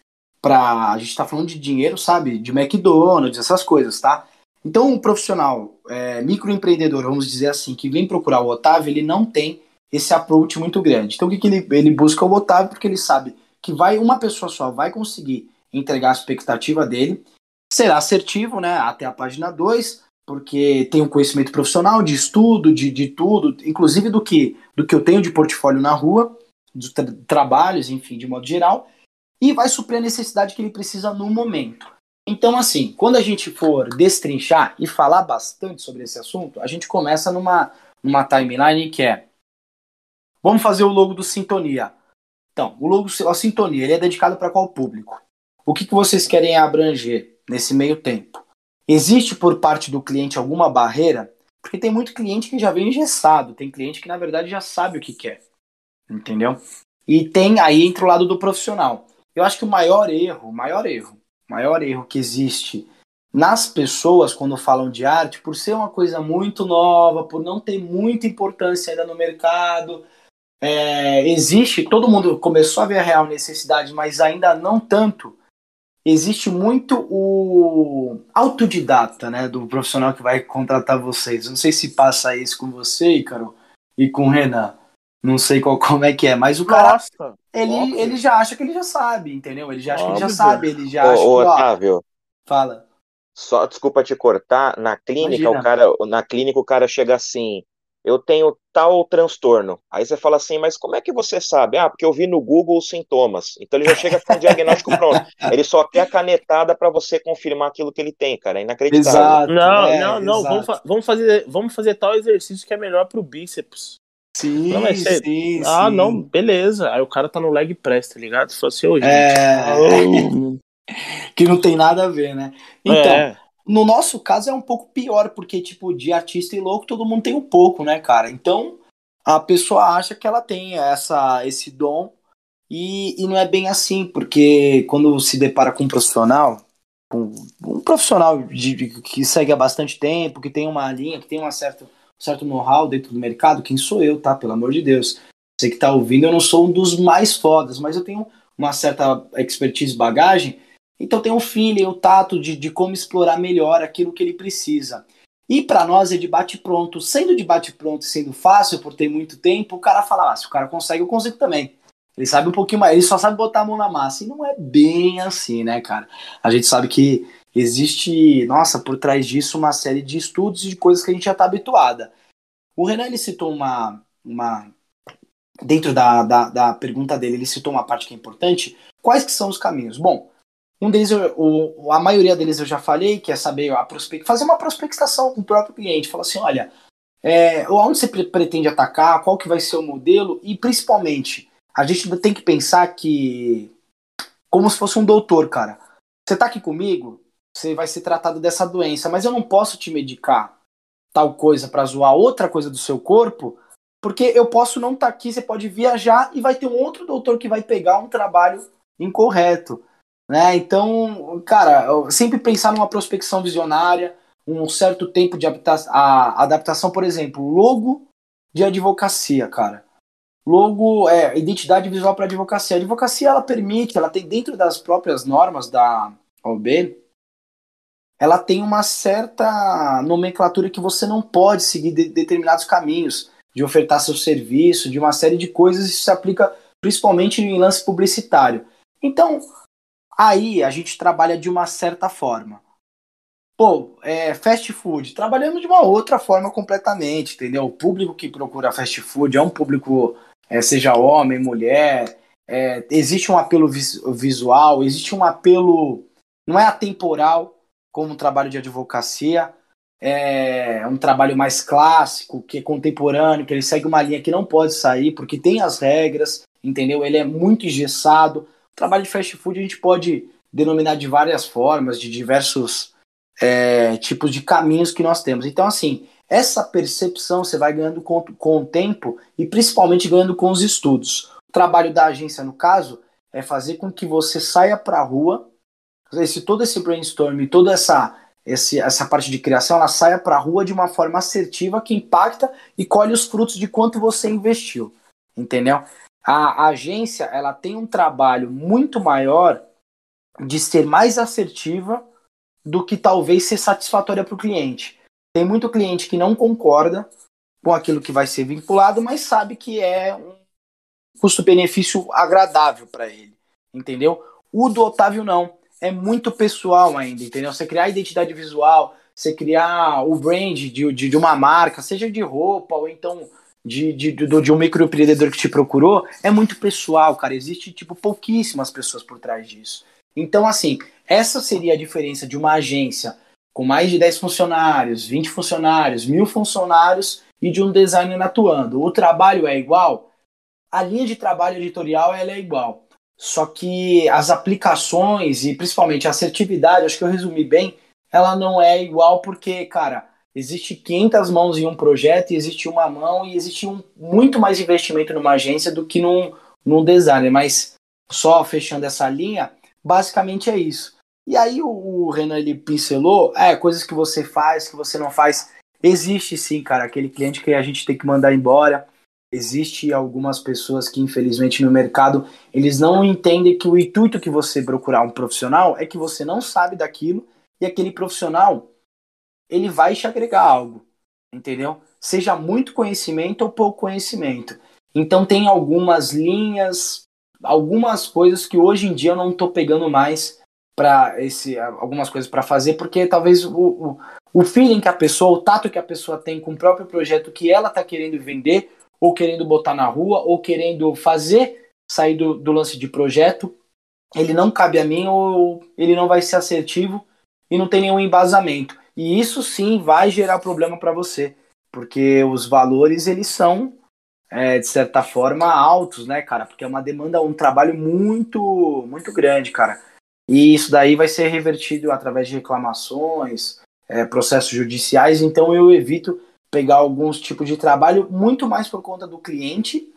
para a gente está falando de dinheiro, sabe, de McDonald's essas coisas, tá? Então, um profissional é, microempreendedor, vamos dizer assim, que vem procurar o Otávio, ele não tem esse approach muito grande. Então, o que, que ele, ele busca o Otávio? Porque ele sabe que vai uma pessoa só vai conseguir entregar a expectativa dele, será assertivo, né, até a página 2, porque tem um conhecimento profissional de estudo, de, de tudo, inclusive do que, do que eu tenho de portfólio na rua, dos tra trabalhos, enfim, de modo geral, e vai suprir a necessidade que ele precisa no momento. Então, assim, quando a gente for destrinchar e falar bastante sobre esse assunto, a gente começa numa, numa timeline que é: vamos fazer o logo do Sintonia. Então, o logo, a Sintonia, ele é dedicado para qual público? O que, que vocês querem abranger nesse meio tempo? Existe por parte do cliente alguma barreira? Porque tem muito cliente que já vem engessado, tem cliente que na verdade já sabe o que quer, entendeu? E tem aí entre o lado do profissional. Eu acho que o maior erro, o maior erro maior erro que existe nas pessoas quando falam de arte, por ser uma coisa muito nova, por não ter muita importância ainda no mercado. É, existe, todo mundo começou a ver a real necessidade, mas ainda não tanto. existe muito o autodidata, né, do profissional que vai contratar vocês. Não sei se passa isso com você, Ícaro, e com o Renan. Não sei qual, como é que é, mas o cara, Nossa, ele, ele já acha que ele já sabe, entendeu? Ele já acha que ele já Óbvio. sabe, ele já Ô, acha ô, que, ó, Otávio, fala. só desculpa te cortar, na clínica Imagina. o cara, na clínica o cara chega assim, eu tenho tal transtorno. Aí você fala assim, mas como é que você sabe? Ah, porque eu vi no Google os sintomas. Então ele já chega com o diagnóstico [laughs] pronto. Ele só quer a canetada para você confirmar aquilo que ele tem, cara. É inacreditável. Exato. Não, é, não, não. exato. Vamos, fa- vamos, fazer, vamos fazer tal exercício que é melhor pro bíceps. Sim, Não, você- sim, ah, sim. não, beleza. Aí o cara tá no leg press, tá ligado? Fala assim, ô, gente. É, [laughs] que não tem nada a ver, né? Então, é, no nosso caso é um pouco pior, porque, tipo, de artista e louco todo mundo tem um pouco, né, cara? Então, a pessoa acha que ela tem essa, esse dom e, e não é bem assim, porque quando se depara com um profissional, com um profissional de, de- que segue há bastante tempo, que tem uma linha, que tem uma certa, um certo know-how dentro do mercado, quem sou eu, tá? Pelo amor de Deus. Você que tá ouvindo, eu não sou um dos mais fodas, mas eu tenho uma certa expertise, bagagem, então tem o feeling, o tato de, de como explorar melhor aquilo que ele precisa. E para nós é de bate pronto. Sendo de bate pronto e sendo fácil por ter muito tempo, o cara fala, ah, se o cara consegue, eu consigo também. Ele sabe um pouquinho mais, ele só sabe botar a mão na massa. E não é bem assim, né, cara? A gente sabe que existe, nossa, por trás disso uma série de estudos e de coisas que a gente já tá habituada. O Renan, ele citou uma, uma dentro da, da, da pergunta dele, ele citou uma parte que é importante. Quais que são os caminhos? Bom, um deles, eu- o, a maioria deles eu já falei, que é saber a prospec, fazer uma prospectação com o próprio cliente. Falar assim, olha, é, onde você pre- pretende atacar, qual que vai ser o modelo e principalmente, a gente tem que pensar que como se fosse um doutor, cara. Você tá aqui comigo, você vai ser tratado dessa doença, mas eu não posso te medicar tal coisa pra zoar outra coisa do seu corpo, porque eu posso não estar aqui, você pode viajar e vai ter um outro doutor que vai pegar um trabalho incorreto, né? Então, cara, sempre pensar numa prospecção visionária, um certo tempo de adaptação, por exemplo, logo de advocacia, cara. Logo, é, identidade visual para advocacia. A advocacia, ela permite, ela tem dentro das próprias normas da OB, ela tem uma certa nomenclatura que você não pode seguir de- determinados caminhos de ofertar seu serviço, de uma série de coisas, isso se aplica principalmente em lance publicitário. Então, aí a gente trabalha de uma certa forma. Pô, é, fast food, trabalhamos de uma outra forma completamente, entendeu? O público que procura fast food é um público, é, seja homem, mulher, é, existe um apelo vis- visual, existe um apelo, não é atemporal, como o trabalho de advocacia, é um trabalho mais clássico, que é contemporâneo, que ele segue uma linha que não pode sair, porque tem as regras, entendeu? Ele é muito engessado. O trabalho de fast food a gente pode denominar de várias formas, de diversos é, tipos de caminhos que nós temos. Então, assim, essa percepção você vai ganhando com, com o tempo e principalmente ganhando com os estudos. O trabalho da agência, no caso, é fazer com que você saia para a rua, esse, todo esse brainstorm, toda essa, esse, essa parte de criação, ela saia para a rua de uma forma assertiva que impacta e colhe os frutos de quanto você investiu. Entendeu? A, a agência ela tem um trabalho muito maior de ser mais assertiva do que talvez ser satisfatória para o cliente. Tem muito cliente que não concorda com aquilo que vai ser vinculado, mas sabe que é um custo-benefício agradável para ele, entendeu? O do Otávio não, é muito pessoal ainda, entendeu? Você criar identidade visual, você criar o brand de, de, de uma marca, seja de roupa ou então de, de, de, de um microempreendedor que te procurou, é muito pessoal, cara. Existe, tipo, pouquíssimas pessoas por trás disso. Então, assim, essa seria a diferença de uma agência com mais de 10 funcionários, 20 funcionários, mil funcionários e de um designer atuando. O trabalho é igual? A linha de trabalho editorial ela é igual. Só que as aplicações e principalmente a assertividade, acho que eu resumi bem, ela não é igual porque, cara, existe 500 mãos em um projeto e existe uma mão e existe um, muito mais investimento numa agência do que num, num designer. Mas só fechando essa linha, basicamente é isso. E aí o, o Renan ele pincelou, é, coisas que você faz, que você não faz. Existe sim, cara, aquele cliente que a gente tem que mandar embora. Existe algumas pessoas que infelizmente no mercado eles não entendem que o intuito que você procurar um profissional é que você não sabe daquilo e aquele profissional ele vai te agregar algo, entendeu? Seja muito conhecimento ou pouco conhecimento. Então tem algumas linhas, algumas coisas que hoje em dia eu não estou pegando mais para esse algumas coisas para fazer porque talvez o, o, o feeling que a pessoa, o tato que a pessoa tem com o próprio projeto que ela está querendo vender ou querendo botar na rua, ou querendo fazer sair do, do lance de projeto, ele não cabe a mim ou ele não vai ser assertivo e não tem nenhum embasamento. E isso sim vai gerar problema para você, porque os valores eles são é, de certa forma altos, né, cara? Porque é uma demanda, um trabalho muito, muito grande, cara. E isso daí vai ser revertido através de reclamações, é, processos judiciais. Então eu evito pegar alguns tipos de trabalho muito mais por conta do cliente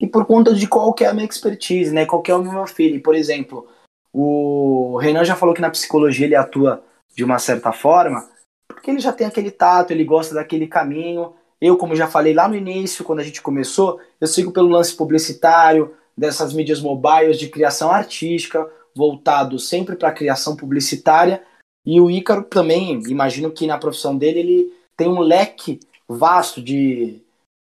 e por conta de qual é a minha expertise, né? Qual é o meu feeling. Por exemplo, o Renan já falou que na psicologia ele atua de uma certa forma, porque ele já tem aquele tato, ele gosta daquele caminho. Eu, como já falei lá no início, quando a gente começou, eu sigo pelo lance publicitário, dessas mídias mobiles de criação artística, voltado sempre para a criação publicitária. E o Ícaro também, imagino que na profissão dele ele tem um leque vasto de,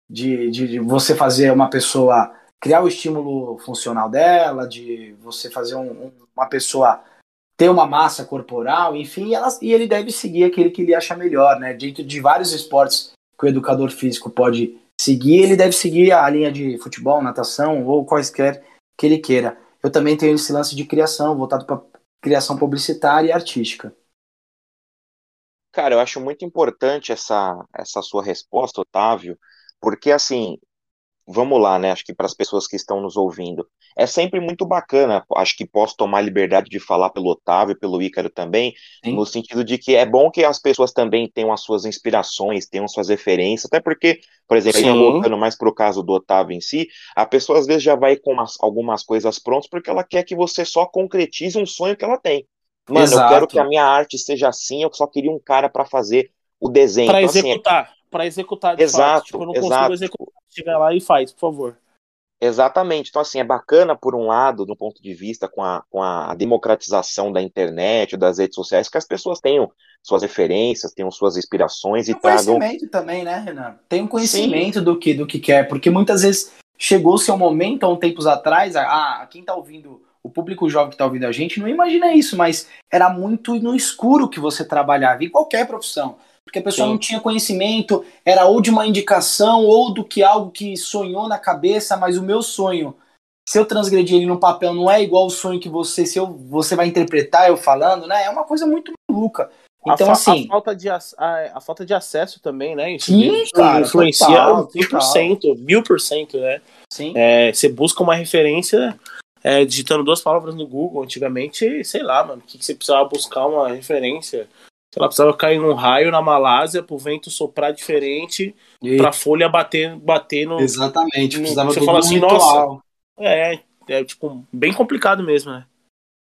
de, de, de você fazer uma pessoa criar o estímulo funcional dela, de você fazer um, um, uma pessoa ter uma massa corporal, enfim, ela, e ele deve seguir aquele que ele acha melhor, né? Dentro de vários esportes que o educador físico pode seguir, ele deve seguir a linha de futebol, natação ou quaisquer que ele queira. Eu também tenho esse lance de criação, voltado para criação publicitária e artística. Cara, eu acho muito importante essa, essa sua resposta, Otávio, porque assim, vamos lá, né? Acho que para as pessoas que estão nos ouvindo, é sempre muito bacana. Acho que posso tomar liberdade de falar pelo Otávio, pelo Ícaro também, Sim. no sentido de que é bom que as pessoas também tenham as suas inspirações, tenham suas referências, até porque, por exemplo, aí voltando mais para o caso do Otávio em si, a pessoa às vezes já vai com umas, algumas coisas prontas porque ela quer que você só concretize um sonho que ela tem. Mano, Exato. eu quero que a minha arte seja assim, eu só queria um cara para fazer o desenho. Para então, executar, assim, para executar de exato, fato. Tipo, eu não exato. consigo executar, chega lá e faz, por favor. Exatamente. Então, assim, é bacana, por um lado, do ponto de vista com a, com a democratização da internet, das redes sociais, que as pessoas tenham suas referências, tenham suas inspirações Tem e um tragam. conhecimento também, né, Renan? Tem um conhecimento do que, do que quer, porque muitas vezes chegou seu momento, há um tempos atrás, ah, quem tá ouvindo o público jovem que está ouvindo a gente não imagina isso, mas era muito no escuro que você trabalhava, em qualquer profissão. Porque a pessoa Sim. não tinha conhecimento, era ou de uma indicação, ou do que algo que sonhou na cabeça, mas o meu sonho, se eu transgredir ele no papel, não é igual o sonho que você, se eu, você vai interpretar eu falando, né? É uma coisa muito maluca. Então, a, assim. A falta, de, a, a, falta de acesso também, né? Isso sim, cara. Influencia total, 100%, mil por cento, né? Sim. É, você busca uma referência é, digitando duas palavras no Google. Antigamente, sei lá, mano, que, que você precisava buscar uma referência. Sei lá, precisava cair num raio na Malásia pro vento soprar diferente, e... pra folha bater, bater no. Exatamente, precisava Você fala assim, nossa. É, é tipo, bem complicado mesmo, né?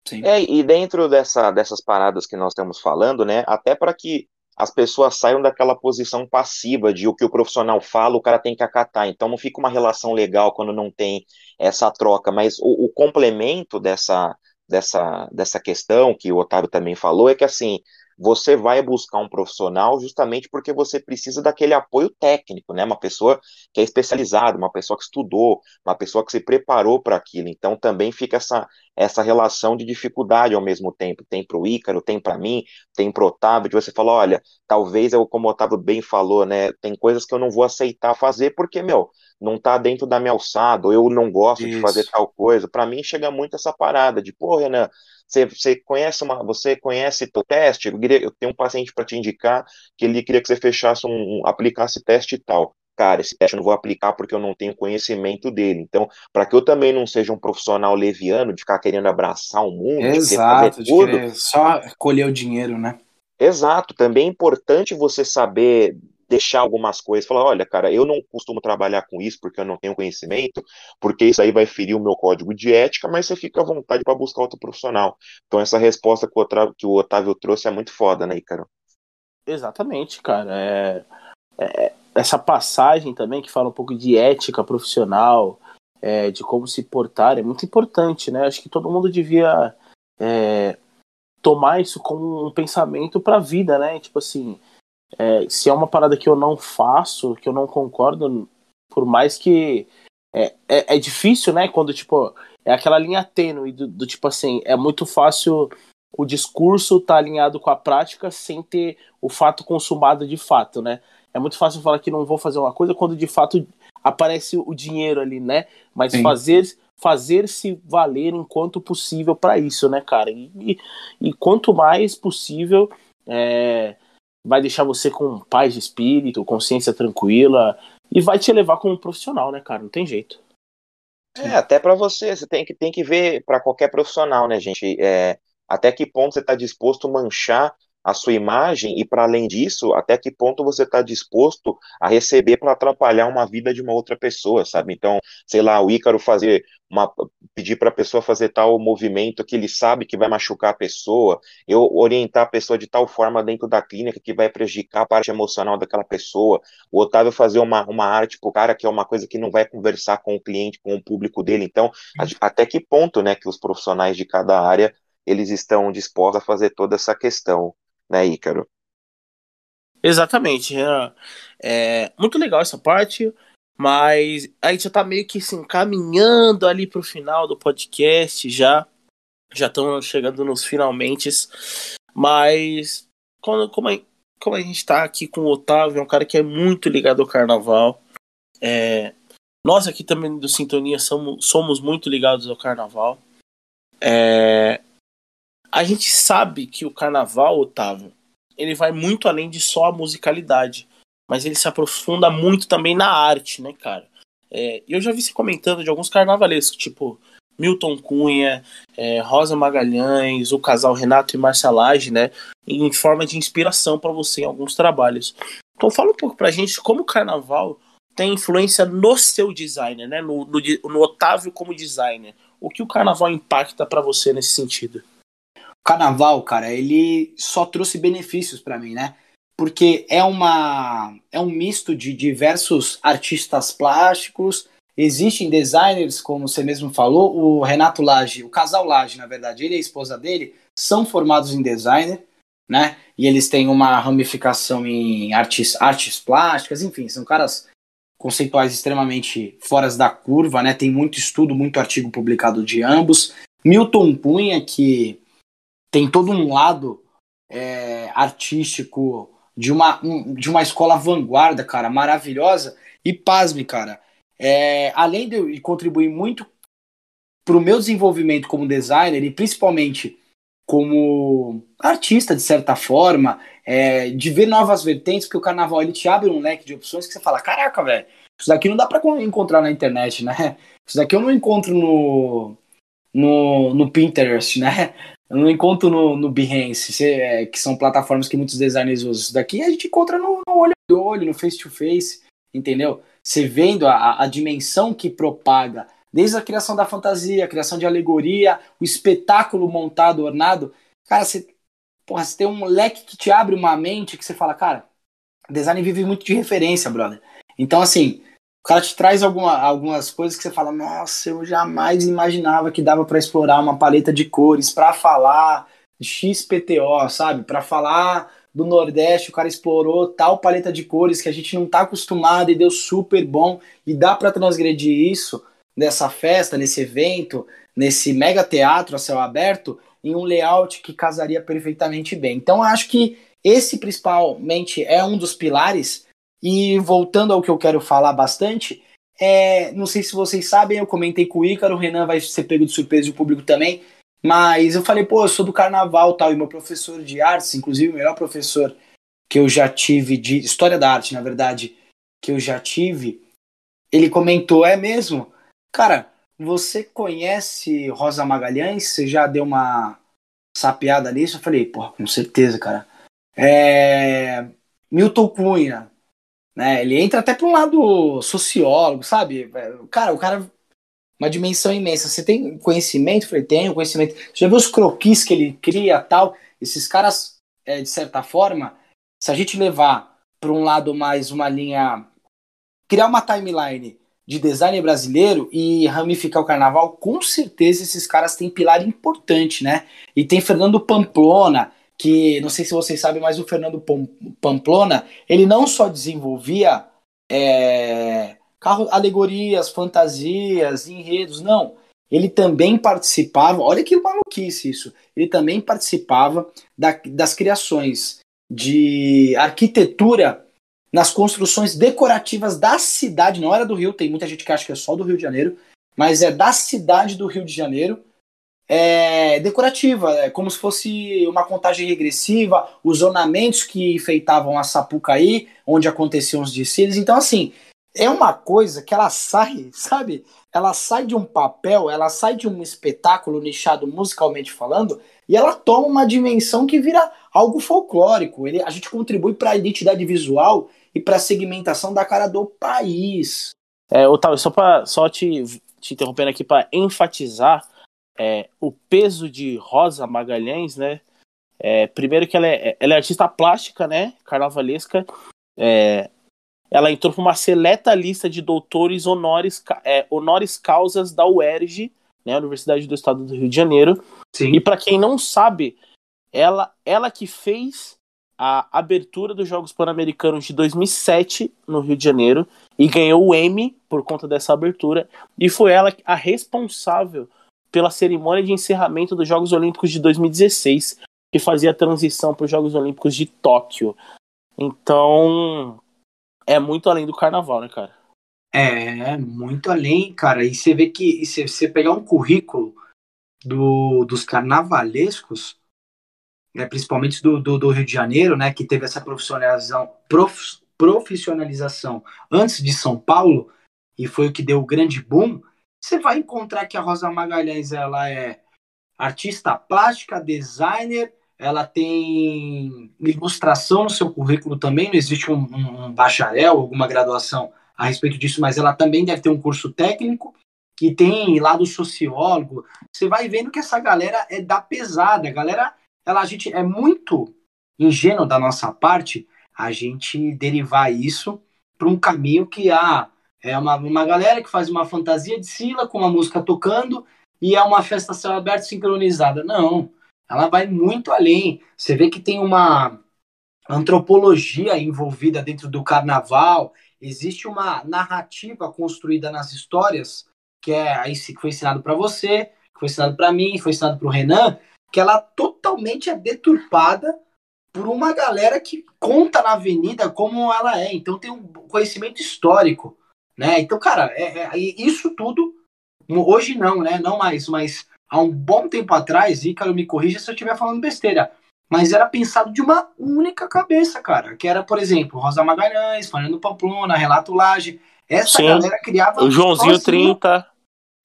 Sim. É, e dentro dessa, dessas paradas que nós estamos falando, né, até para que as pessoas saiam daquela posição passiva de o que o profissional fala, o cara tem que acatar. Então não fica uma relação legal quando não tem essa troca. Mas o, o complemento dessa, dessa, dessa questão que o Otávio também falou é que assim você vai buscar um profissional justamente porque você precisa daquele apoio técnico, né? Uma pessoa que é especializada, uma pessoa que estudou, uma pessoa que se preparou para aquilo. Então também fica essa, essa relação de dificuldade ao mesmo tempo. Tem para o Ícaro, tem para mim, tem para o Otávio, de você falar, olha, talvez eu, como o Otávio bem falou, né? Tem coisas que eu não vou aceitar fazer porque, meu, não tá dentro da minha alçada, ou eu não gosto Isso. de fazer tal coisa. Para mim chega muito essa parada de, pô, Renan, você, você conhece uma, você conhece o teste? Eu, queria, eu tenho um paciente para te indicar que ele queria que você fechasse um, um aplicasse teste e tal. Cara, esse teste eu não vou aplicar porque eu não tenho conhecimento dele. Então, para que eu também não seja um profissional leviano de ficar querendo abraçar o mundo, Exato, de tudo, só colher o dinheiro, né? Exato, também é importante você saber deixar algumas coisas, falar, olha, cara, eu não costumo trabalhar com isso porque eu não tenho conhecimento, porque isso aí vai ferir o meu código de ética, mas você fica à vontade para buscar outro profissional. Então essa resposta que o, Otávio, que o Otávio trouxe é muito foda, né, Ícaro? Exatamente, cara. É... é, essa passagem também que fala um pouco de ética profissional, é, de como se portar, é muito importante, né? Acho que todo mundo devia é, tomar isso como um pensamento para a vida, né? Tipo assim, é, se é uma parada que eu não faço, que eu não concordo, por mais que é, é, é difícil, né? Quando tipo é aquela linha tênue do, do, tipo assim, é muito fácil o discurso estar tá alinhado com a prática sem ter o fato consumado de fato, né? É muito fácil falar que não vou fazer uma coisa quando de fato aparece o dinheiro ali, né? Mas Sim. fazer fazer se valer enquanto possível para isso, né, cara? E, e, e, quanto mais possível é, vai deixar você com paz de espírito, consciência tranquila e vai te levar como um profissional, né, cara? Não tem jeito. É, até para você, você tem que, tem que ver para qualquer profissional, né, gente? É, até que ponto você está disposto a manchar a sua imagem e, para além disso, até que ponto você está disposto a receber para atrapalhar uma vida de uma outra pessoa, sabe? Então, sei lá, o Ícaro fazer uma, pedir para a pessoa fazer tal movimento que ele sabe que vai machucar a pessoa, eu orientar a pessoa de tal forma dentro da clínica que vai prejudicar a parte emocional daquela pessoa, o Otávio fazer uma, uma arte pro cara que é uma coisa que não vai conversar com o cliente, com o público dele. Então, até que ponto, né, que os profissionais de cada área eles estão dispostos a fazer toda essa questão né, Ícaro? Exatamente. É, é muito legal essa parte, mas a gente já tá meio que se assim, encaminhando ali pro final do podcast já. Já estão chegando nos finalmente. Mas quando, como, a, como a gente tá aqui com o Otávio, é um cara que é muito ligado ao carnaval. É, nós aqui também do Sintonia somos, somos muito ligados ao carnaval. É, a gente sabe que o carnaval, Otávio, ele vai muito além de só a musicalidade, mas ele se aprofunda muito também na arte, né, cara? É, eu já vi você comentando de alguns carnavalescos, tipo Milton Cunha, é, Rosa Magalhães, o casal Renato e Marcelage, né, em forma de inspiração para você em alguns trabalhos. Então fala um pouco pra gente como o carnaval tem influência no seu designer, né, no, no, no Otávio como designer. O que o carnaval impacta para você nesse sentido? Carnaval, cara, ele só trouxe benefícios para mim, né? Porque é uma é um misto de diversos artistas plásticos, existem designers, como você mesmo falou, o Renato Lage, o casal Lage, na verdade, ele e a esposa dele são formados em designer, né? E eles têm uma ramificação em artes, artes plásticas, enfim, são caras conceituais extremamente fora da curva, né? Tem muito estudo, muito artigo publicado de ambos. Milton Cunha, que tem todo um lado é, artístico de uma, um, de uma escola vanguarda, cara, maravilhosa. E pasme, cara, é, além de contribuir muito para o meu desenvolvimento como designer e principalmente como artista, de certa forma, é, de ver novas vertentes, porque o carnaval ele te abre um leque de opções que você fala: caraca, velho, isso daqui não dá para encontrar na internet, né? Isso daqui eu não encontro no, no, no Pinterest, né? Eu não encontro no, no Behance, é, que são plataformas que muitos designers usam. Isso daqui a gente encontra no, no olho do olho, no face to face, entendeu? Você vendo a, a dimensão que propaga, desde a criação da fantasia, a criação de alegoria, o espetáculo montado, ornado. Cara, você, porra, você tem um leque que te abre uma mente que você fala, cara, design vive muito de referência, brother. Então, assim, o cara te traz alguma, algumas coisas que você fala, nossa, eu jamais imaginava que dava para explorar uma paleta de cores para falar XPTO, sabe? Para falar do Nordeste, o cara explorou tal paleta de cores que a gente não tá acostumado e deu super bom e dá para transgredir isso nessa festa, nesse evento, nesse mega teatro a céu aberto em um layout que casaria perfeitamente bem. Então acho que esse principalmente é um dos pilares e voltando ao que eu quero falar bastante, é, não sei se vocês sabem, eu comentei com o Ícaro, o Renan vai ser pego de surpresa e o público também, mas eu falei, pô, eu sou do carnaval tal, e meu professor de artes, inclusive o melhor professor que eu já tive de história da arte, na verdade, que eu já tive, ele comentou, é mesmo? Cara, você conhece Rosa Magalhães? Você já deu uma sapeada nisso? Eu falei, pô, com certeza, cara. É... Milton Cunha, né? Ele entra até para um lado sociólogo, sabe? Cara, o cara uma dimensão imensa. Você tem conhecimento? Falei, tenho conhecimento. Você já viu os croquis que ele cria, tal? Esses caras, é, de certa forma, se a gente levar para um lado mais uma linha. criar uma timeline de design brasileiro e ramificar o carnaval, com certeza esses caras têm pilar importante, né? E tem Fernando Pamplona, que não sei se vocês sabem, mas o Fernando Pamplona, ele não só desenvolvia é, carro, alegorias, fantasias, enredos, não. Ele também participava, olha que maluquice isso, ele também participava da, das criações de arquitetura nas construções decorativas da cidade, não era do Rio, tem muita gente que acha que é só do Rio de Janeiro, mas é da cidade do Rio de Janeiro, é, decorativa, é como se fosse uma contagem regressiva, os ornamentos que enfeitavam a Sapucaí, onde aconteciam os desfiles. Então, assim, é uma coisa que ela sai, [laughs] sabe? Ela sai de um papel, ela sai de um espetáculo nichado musicalmente falando, e ela toma uma dimensão que vira algo folclórico. Ele, a gente contribui para a identidade visual e para a segmentação da cara do país. É, Otávio, só para só te, te interrompendo aqui para enfatizar é, o peso de Rosa Magalhães, né? É, primeiro que ela é, ela é artista plástica, né? Carnavalesca. É, ela entrou para uma seleta lista de doutores honoris, é, honoris causas da UERJ, né? Universidade do Estado do Rio de Janeiro. Sim. E para quem não sabe, ela, ela que fez a abertura dos Jogos Pan-Americanos de 2007 no Rio de Janeiro e ganhou o Emmy por conta dessa abertura e foi ela a responsável pela cerimônia de encerramento dos Jogos Olímpicos de 2016 que fazia a transição para os Jogos Olímpicos de Tóquio. Então é muito além do Carnaval, né, cara? É muito além, cara. E você vê que se você pegar um currículo do, dos carnavalescos né, principalmente do, do, do, Rio de Janeiro, né, que teve essa profissionalização, prof, profissionalização antes de São Paulo, e foi o que deu o grande boom, você vai encontrar que a Rosa Magalhães ela é artista plástica, designer, ela tem ilustração no seu currículo também, não existe um, um, bacharel, alguma graduação a respeito disso, mas ela também deve ter um curso técnico, que tem lado sociólogo. Você vai vendo que essa galera é da pesada, a galera ela a gente é muito ingênuo da nossa parte a gente derivar isso para um caminho que há é uma, uma galera que faz uma fantasia de Sila com uma música tocando e é uma festa céu aberto sincronizada. Não, ela vai muito além. Você vê que tem uma antropologia envolvida dentro do carnaval, existe uma narrativa construída nas histórias, que é aí que foi ensinado para você, que foi ensinado para mim, foi ensinado para o Renan, que ela totalmente é deturpada por uma galera que conta na avenida como ela é. Então tem um conhecimento histórico, né? Então, cara, é, é, isso tudo hoje não, né? Não mais, mas há um bom tempo atrás, Ícaro me corrija se eu estiver falando besteira, mas era pensado de uma única cabeça, cara, que era, por exemplo, Rosa Magalhães, Fernando Pamplona, Relato Laje. Essa Sim. galera criava. O Joãozinho sozinho. 30.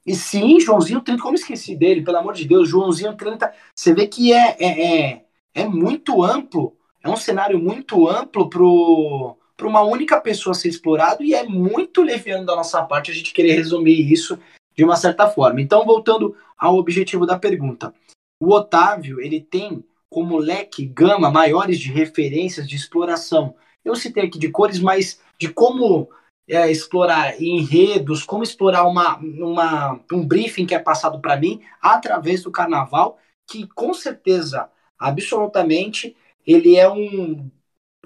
E sim, Joãozinho 30, como esqueci dele, pelo amor de Deus, Joãozinho 30, você vê que é, é, é, é muito amplo, é um cenário muito amplo para uma única pessoa ser explorado e é muito leviano da nossa parte a gente querer resumir isso de uma certa forma. Então, voltando ao objetivo da pergunta. O Otávio, ele tem como leque gama maiores de referências de exploração. Eu citei aqui de cores, mas de como é, explorar enredos, como explorar uma, uma, um briefing que é passado para mim através do carnaval, que com certeza, absolutamente, ele é um,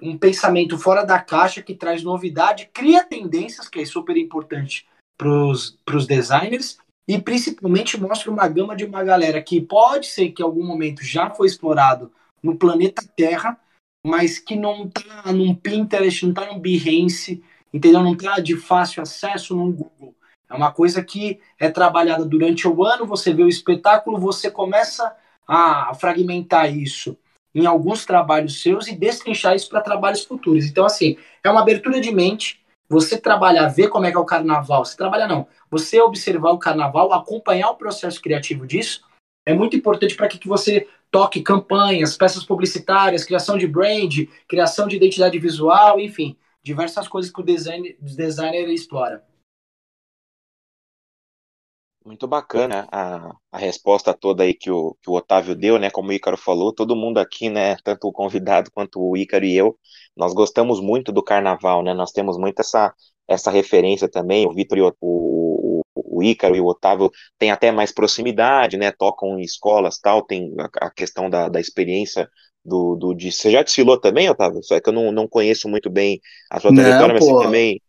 um pensamento fora da caixa que traz novidade, cria tendências, que é super importante para os designers, e principalmente mostra uma gama de uma galera que pode ser que em algum momento já foi explorado no planeta Terra, mas que não está num Pinterest, não está num Behance, entendeu? Não está de fácil acesso no Google. É uma coisa que é trabalhada durante o ano, você vê o espetáculo, você começa a fragmentar isso em alguns trabalhos seus e destrinchar isso para trabalhos futuros. Então, assim, é uma abertura de mente, você trabalhar, ver como é que é o carnaval, você trabalha não, você observar o carnaval, acompanhar o processo criativo disso, é muito importante para que, você toque campanhas, peças publicitárias, criação de brand, criação de identidade visual, enfim, diversas coisas que o design, designer explora. Muito bacana a, a resposta toda aí que o, que o Otávio deu, né? Como o Ícaro falou, todo mundo aqui, né? Tanto o convidado quanto o Ícaro e eu, nós gostamos muito do carnaval, né? Nós temos muito essa, essa referência também. O Vitor e o, o, o Ícaro e o Otávio têm até mais proximidade, né? Tocam em escolas tal, tem a, a questão da, da experiência do, do de, você já desfilou também, Otávio? Só é que eu não, não conheço muito bem a sua trajetória, mas você também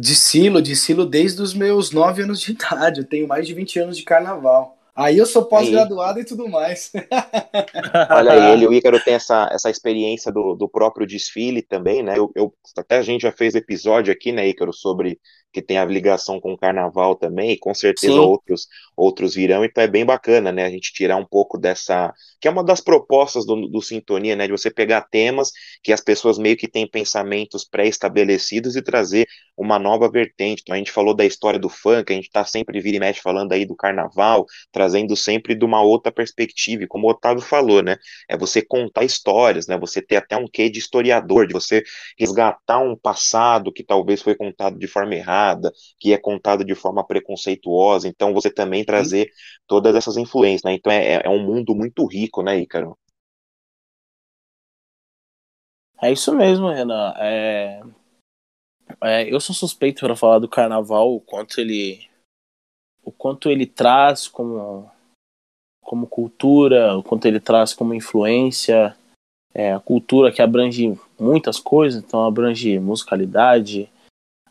Discilo, discilo desde os meus 9 anos de [laughs] idade. Eu tenho mais de 20 anos de carnaval. Aí eu sou pós-graduado e tudo mais. [laughs] Olha aí, ele, o Ícaro tem essa, essa experiência do, do próprio desfile também, né? Eu, eu, até a gente já fez episódio aqui, né, Ícaro, sobre que tem a ligação com o carnaval também, e com certeza outros, outros virão, então é bem bacana, né, a gente tirar um pouco dessa, que é uma das propostas do, do Sintonia, né, de você pegar temas que as pessoas meio que têm pensamentos pré-estabelecidos e trazer uma nova vertente, então a gente falou da história do funk, a gente tá sempre vira e mexe falando aí do carnaval, trazendo sempre de uma outra perspectiva, e como o Otávio falou, né, é você contar histórias, né, você ter até um quê de historiador, de você resgatar um passado que talvez foi contado de forma errada, que é contado de forma preconceituosa, então você também trazer todas essas influências, né? Então é, é um mundo muito rico, né, Ícaro? É isso mesmo, Renan. É... É, eu sou suspeito para falar do carnaval, o quanto ele o quanto ele traz como como cultura, o quanto ele traz como influência, é, a cultura que abrange muitas coisas, então abrange musicalidade,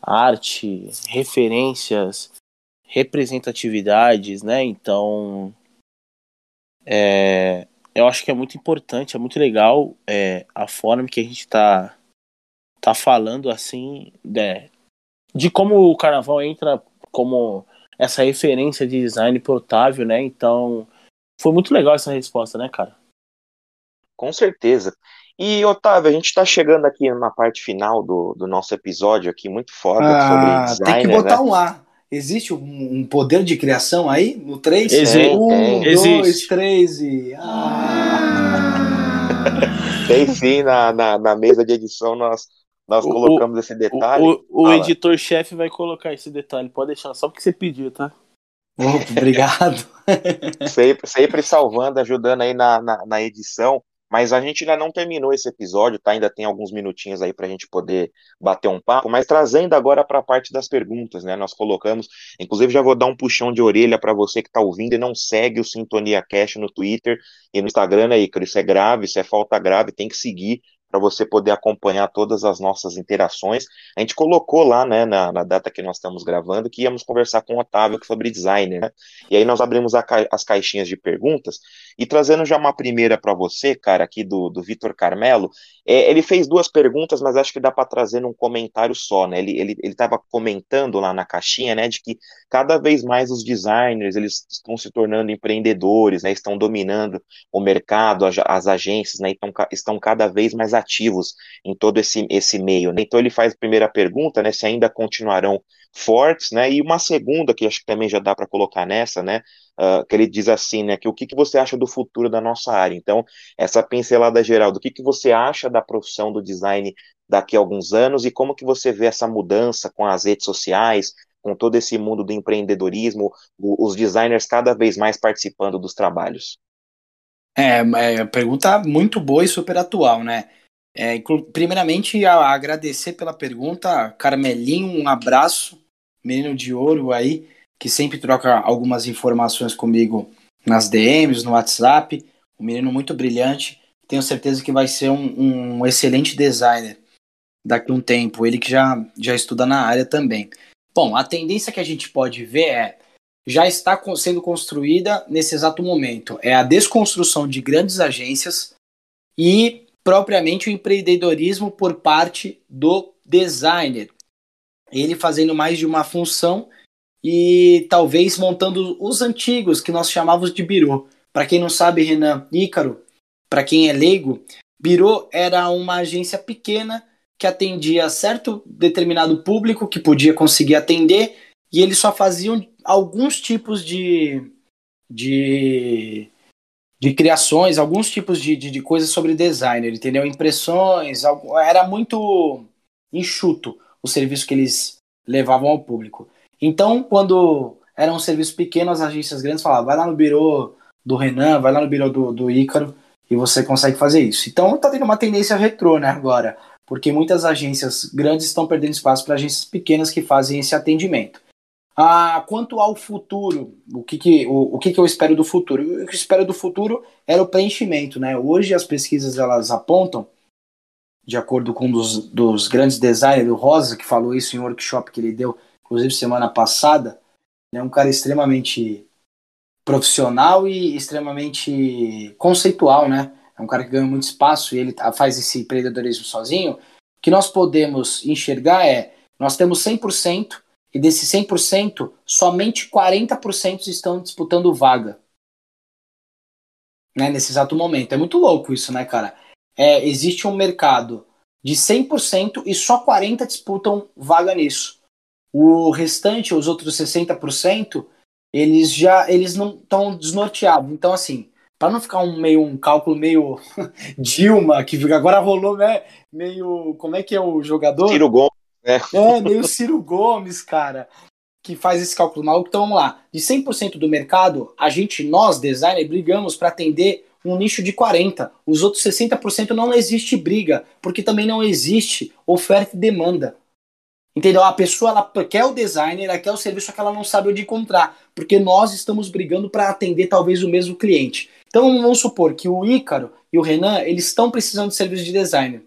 arte, referências, representatividades, né? Então, é, eu acho que é muito importante, é muito legal é, a forma que a gente está tá falando assim né, de como o carnaval entra como essa referência de design portável, né? Então, foi muito legal essa resposta, né, cara? Com certeza. E, Otávio, a gente está chegando aqui na parte final do, do nosso episódio aqui, muito foda, ah, sobre design. Tem que botar né? um A. Existe um, poder de criação aí no 3? Existe. Um, Existe. dois, três e. Ah. Tem sim, na, na, na, mesa de edição nós, nós o, colocamos esse detalhe. O, o, o editor-chefe vai colocar esse detalhe, pode deixar, só porque você pediu, tá? obrigado. [laughs] sempre, sempre salvando, ajudando aí na, na, na edição. Mas a gente ainda não terminou esse episódio, tá? Ainda tem alguns minutinhos aí para a gente poder bater um papo, mas trazendo agora para a parte das perguntas, né? Nós colocamos, inclusive já vou dar um puxão de orelha para você que está ouvindo e não segue o Sintonia Cash no Twitter e no Instagram, né, Icaro? Isso é grave, isso é falta grave, tem que seguir para você poder acompanhar todas as nossas interações. A gente colocou lá, né, na, na, data que nós estamos gravando, que íamos conversar com o Otávio sobre design, né? E aí nós abrimos as caixinhas de perguntas e trazendo já uma primeira para você, cara, aqui do, do Vitor Carmelo. É, ele fez duas perguntas, mas acho que dá para trazer num comentário só, né? Ele ele estava comentando lá na caixinha, né, de que cada vez mais os designers eles estão se tornando empreendedores, né? Estão dominando o mercado, as, as agências, né? Então, estão cada vez mais ativos em todo esse, esse meio. Né? Então ele faz a primeira pergunta, né, se ainda continuarão fortes, né, e uma segunda que acho que também já dá para colocar nessa, né, uh, que ele diz assim, né, que o que, que você acha do futuro da nossa área? Então essa pincelada geral, do que, que você acha da profissão do design daqui a alguns anos e como que você vê essa mudança com as redes sociais, com todo esse mundo do empreendedorismo, os designers cada vez mais participando dos trabalhos? É, é pergunta muito boa e super atual, né? É, primeiramente, agradecer pela pergunta, Carmelinho, um abraço, menino de ouro aí, que sempre troca algumas informações comigo nas DMs, no WhatsApp. Um menino muito brilhante. Tenho certeza que vai ser um, um excelente designer daqui a um tempo. Ele que já, já estuda na área também. Bom, a tendência que a gente pode ver é já está sendo construída nesse exato momento. É a desconstrução de grandes agências e propriamente o empreendedorismo por parte do designer. Ele fazendo mais de uma função e talvez montando os antigos que nós chamávamos de birô. Para quem não sabe, Renan Ícaro, para quem é leigo, birô era uma agência pequena que atendia certo determinado público que podia conseguir atender e eles só faziam alguns tipos de, de de criações, alguns tipos de, de, de coisas sobre designer, entendeu? Impressões, era muito enxuto o serviço que eles levavam ao público. Então, quando era um serviço pequeno, as agências grandes falavam, vai lá no birô do Renan, vai lá no birô do, do Ícaro e você consegue fazer isso. Então tá tendo uma tendência retrô, né, agora, porque muitas agências grandes estão perdendo espaço para agências pequenas que fazem esse atendimento. Ah, quanto ao futuro, o que, que, o, o que, que eu espero do futuro? O que eu espero do futuro era o preenchimento, né? Hoje as pesquisas elas apontam, de acordo com um dos, dos grandes designers, o Rosa, que falou isso em um workshop que ele deu, inclusive semana passada, é um cara extremamente profissional e extremamente conceitual, né? É um cara que ganha muito espaço e ele faz esse empreendedorismo sozinho. O que nós podemos enxergar é, nós temos 100% e desses 100%, somente 40% estão disputando vaga. Né, nesse exato momento. É muito louco isso, né, cara? É, existe um mercado de 100% e só 40% disputam vaga nisso. O restante, os outros 60%, eles já eles não estão desnorteados. Então, assim, para não ficar um meio um cálculo meio [laughs] Dilma, que agora rolou, né? Meio. Como é que é o jogador? Ciro Gomes. É. é, meio Ciro Gomes, cara, que faz esse cálculo maluco. Então vamos lá. De 100% do mercado, a gente, nós, designer, brigamos para atender um nicho de 40%. Os outros 60% não existe briga, porque também não existe oferta e demanda. Entendeu? A pessoa ela quer o designer, ela quer o serviço, que ela não sabe onde encontrar, porque nós estamos brigando para atender talvez o mesmo cliente. Então vamos supor que o Ícaro e o Renan, eles estão precisando de serviço de designer.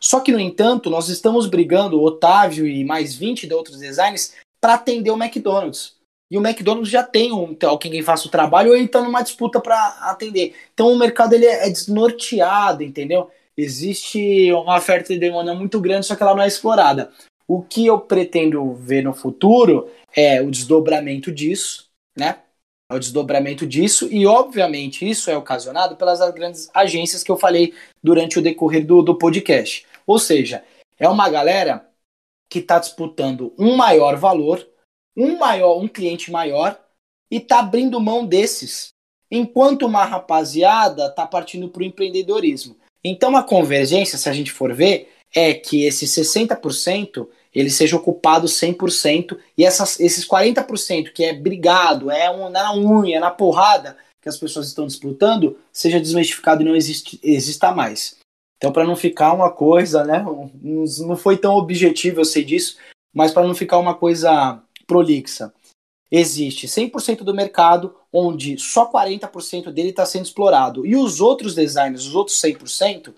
Só que, no entanto, nós estamos brigando, Otávio e mais 20 de outros designers, para atender o McDonald's. E o McDonald's já tem um, alguém que faça o trabalho ou ele está numa disputa para atender. Então o mercado ele é desnorteado, entendeu? Existe uma oferta de demanda muito grande, só que ela não é explorada. O que eu pretendo ver no futuro é o desdobramento disso, né? É o desdobramento disso, e obviamente isso é ocasionado pelas grandes agências que eu falei durante o decorrer do, do podcast. Ou seja, é uma galera que está disputando um maior valor, um maior, um cliente maior e está abrindo mão desses, enquanto uma rapaziada está partindo para o empreendedorismo. Então a convergência, se a gente for ver, é que esses 60% ele seja ocupado 100% e essas, esses 40% que é brigado, é um, na unha, na porrada que as pessoas estão disputando, seja desmistificado e não existe, exista mais. Então, para não ficar uma coisa, né? Não foi tão objetivo, eu sei disso, mas para não ficar uma coisa prolixa. Existe 100% do mercado onde só 40% dele está sendo explorado. E os outros designers, os outros 100%,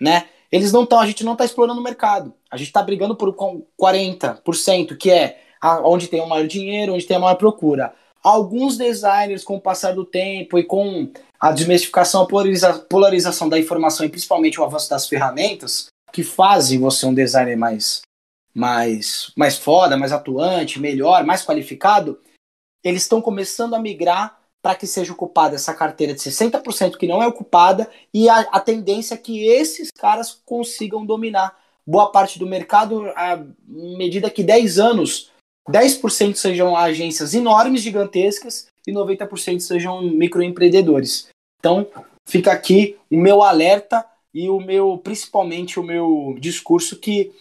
né? Eles não estão, a gente não está explorando o mercado. A gente está brigando por 40%, que é onde tem o maior dinheiro, onde tem a maior procura. Alguns designers, com o passar do tempo e com a desmistificação, a polariza polarização da informação e principalmente o avanço das ferramentas que fazem você um designer mais, mais, mais foda, mais atuante, melhor, mais qualificado, eles estão começando a migrar para que seja ocupada essa carteira de 60% que não é ocupada e a, a tendência é que esses caras consigam dominar boa parte do mercado à medida que 10 anos 10% sejam agências enormes, gigantescas, e 90% sejam microempreendedores. Então, fica aqui o meu alerta e o meu, principalmente o meu discurso que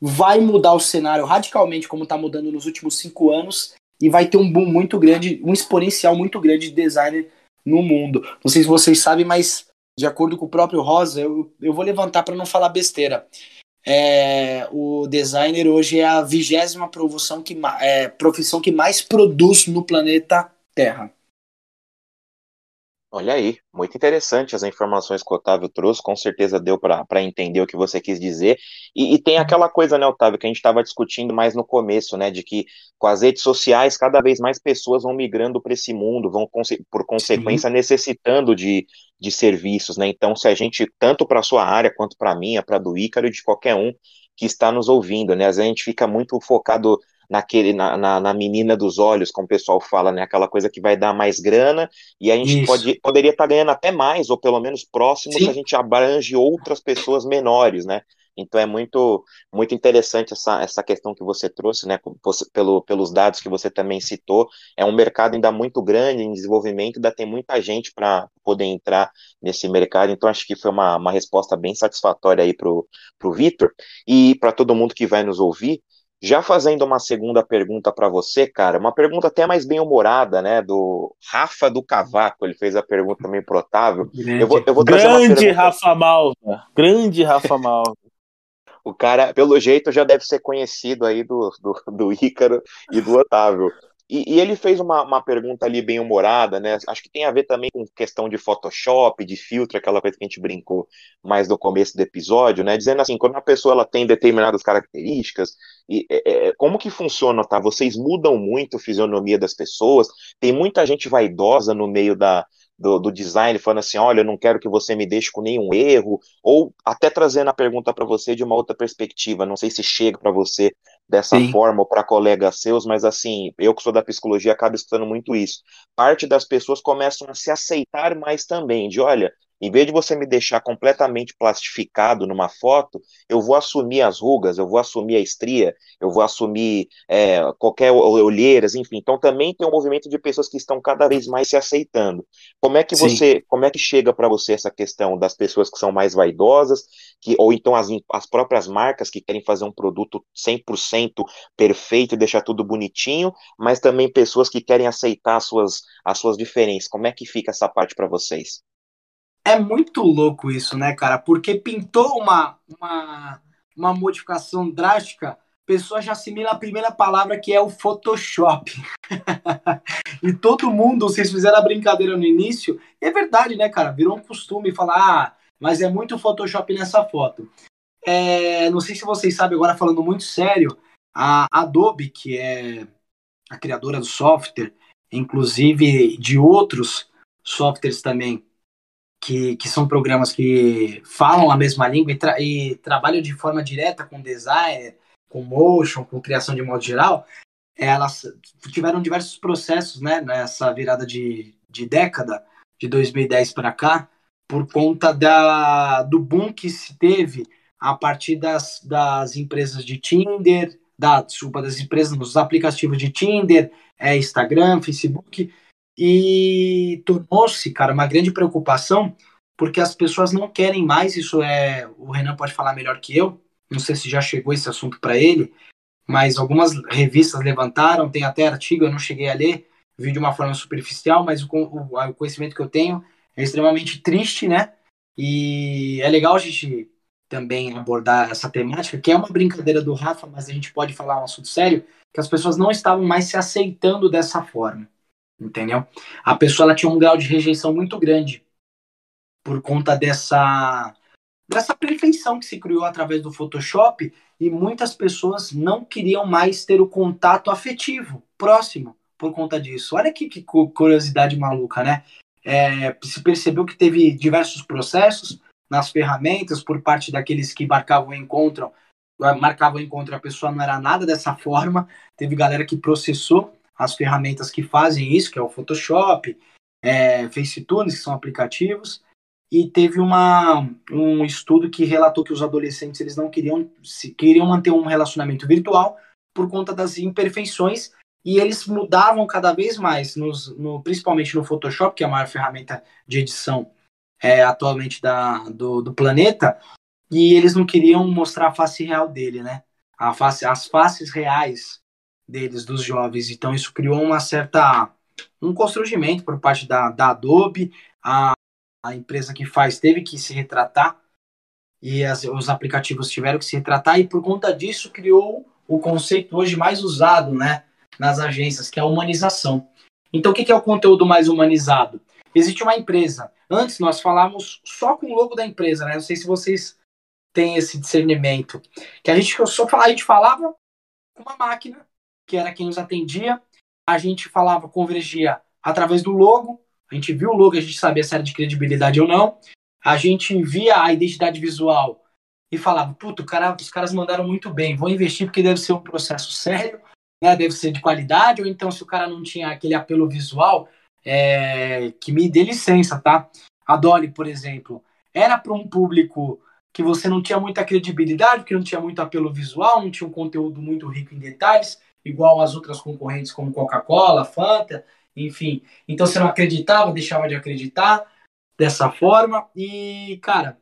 vai mudar o cenário radicalmente, como está mudando nos últimos cinco anos, e vai ter um boom muito grande, um exponencial muito grande de designer no mundo. Não sei se vocês sabem, mas de acordo com o próprio Rosa, eu, eu vou levantar para não falar besteira. É, o designer hoje é a vigésima é, profissão que mais produz no planeta Terra. Olha aí, muito interessante as informações que o Otávio trouxe, com certeza deu para entender o que você quis dizer. E, e tem aquela coisa, né, Otávio, que a gente estava discutindo mais no começo, né, de que com as redes sociais cada vez mais pessoas vão migrando para esse mundo, vão, por consequência, Sim. necessitando de, de serviços, né? Então, se a gente, tanto para a sua área quanto para a minha, para a do Ícaro, de qualquer um que está nos ouvindo, né? Às vezes a gente fica muito focado naquele na, na, na, menina dos olhos, como o pessoal fala, né? Aquela coisa que vai dar mais grana, e a gente pode, poderia estar tá ganhando até mais, ou pelo menos próximo, Sim. se a gente abrange outras pessoas menores, né? Então é muito muito interessante essa, essa questão que você trouxe, né? Você, pelo, pelos dados que você também citou, é um mercado ainda muito grande em desenvolvimento, ainda tem muita gente para poder entrar nesse mercado. Então acho que foi uma, uma resposta bem satisfatória aí para o Vitor e para todo mundo que vai nos ouvir Já fazendo uma segunda pergunta para você, cara, uma pergunta até mais bem humorada, né? Do Rafa do Cavaco, ele fez a pergunta também pro Otávio. Eu vou, eu vou Grande Rafa Malva, grande Rafa Malva. [laughs] O cara, pelo jeito, já deve ser conhecido aí do, do, do Ícaro e do Otávio. E, e, ele fez uma, uma pergunta ali bem humorada, né? Acho que tem a ver também com questão de Photoshop, de filtro, aquela coisa que a gente brincou mais no começo do episódio, né? Dizendo assim, quando a pessoa ela tem determinadas características, e, é, é, como que funciona, tá? Vocês mudam muito a fisionomia das pessoas, tem muita gente vaidosa no meio da, do, do, design, falando assim: olha, eu não quero que você me deixe com nenhum erro, ou até trazendo a pergunta para você de uma outra perspectiva. Não sei se chega para você dessa Sim. forma ou para colegas seus, mas assim, eu que sou da psicologia acabo escutando muito isso. Parte das pessoas começam a se aceitar mais também, de olha, em vez de você me deixar completamente plastificado numa foto, eu vou assumir as rugas, eu vou assumir a estria, eu vou assumir é, qualquer olheiras, enfim. Então também tem um movimento de pessoas que estão cada vez mais se aceitando. Como é que Sim. você, como é que chega para você essa questão das pessoas que são mais vaidosas, que ou então as, as próprias marcas que querem fazer um produto 100% perfeito e deixar tudo bonitinho, mas também pessoas que querem aceitar as suas as suas diferenças. Como é que fica essa parte para vocês? É muito louco isso, né, cara? Porque pintou uma, uma, uma modificação drástica, a pessoa já assimila a primeira palavra que é o Photoshop. [laughs] e todo mundo, vocês fizeram a brincadeira no início, é verdade, né, cara? Virou um costume falar, ah, mas é muito Photoshop nessa foto. É, não sei se vocês sabem, agora falando muito sério, a Adobe, que é a criadora do software, inclusive de outros softwares também, que, que são programas que falam a mesma língua e, tra e trabalham de forma direta com design, com motion, com criação de modo geral, elas tiveram diversos processos né, nessa virada de, de década, de 2010 para cá, por conta da, do boom que se teve a partir das, das empresas de Tinder, da, desculpa, das empresas, dos aplicativos de Tinder, é, Instagram, Facebook, e tornou-se, cara, uma grande preocupação, porque as pessoas não querem mais, isso é, o Renan pode falar melhor que eu, não sei se já chegou esse assunto para ele, mas algumas revistas levantaram, tem até artigo, eu não cheguei a ler, vi de uma forma superficial, mas o, o, o conhecimento que eu tenho é extremamente triste, né? E é legal a gente também abordar essa temática, que é uma brincadeira do Rafa, mas a gente pode falar um assunto sério, que as pessoas não estavam mais se aceitando dessa forma entendeu? A pessoa ela tinha um grau de rejeição muito grande por conta dessa dessa perfeição que se criou através do Photoshop e muitas pessoas não queriam mais ter o contato afetivo próximo por conta disso. Olha que, que curiosidade maluca, né? É, se percebeu que teve diversos processos nas ferramentas por parte daqueles que marcavam o encontro, marcavam o encontro a pessoa não era nada dessa forma. Teve galera que processou as ferramentas que fazem isso, que é o Photoshop, é, FaceTunes, que são aplicativos, e teve uma, um estudo que relatou que os adolescentes eles não queriam, se, queriam manter um relacionamento virtual por conta das imperfeições e eles mudavam cada vez mais, nos, no, principalmente no Photoshop, que é a maior ferramenta de edição é, atualmente da, do, do planeta, e eles não queriam mostrar a face real dele, né? A face, as faces reais deles, dos jovens. Então isso criou uma certa um constrangimento por parte da, da Adobe, a, a empresa que faz teve que se retratar e as, os aplicativos tiveram que se retratar e por conta disso criou o conceito hoje mais usado, né, nas agências, que é a humanização. Então o que é o conteúdo mais humanizado? Existe uma empresa. Antes nós falávamos só com o logo da empresa, né? Não sei se vocês têm esse discernimento. Que a gente só falava, a gente falava com uma máquina que era quem nos atendia. A gente falava, convergia através do logo. A gente viu o logo, a gente sabia se era de credibilidade ou não. A gente via a identidade visual e falava, puto, cara, os caras mandaram muito bem, vou investir porque deve ser um processo sério, né? deve ser de qualidade, ou então se o cara não tinha aquele apelo visual, é, que me dê licença, tá? A Dolly, por exemplo, era para um público que você não tinha muita credibilidade, que não tinha muito apelo visual, não tinha um conteúdo muito rico em detalhes, igual as outras concorrentes como Coca-Cola, Fanta, enfim. Então você não acreditava, deixava de acreditar dessa forma. E, cara,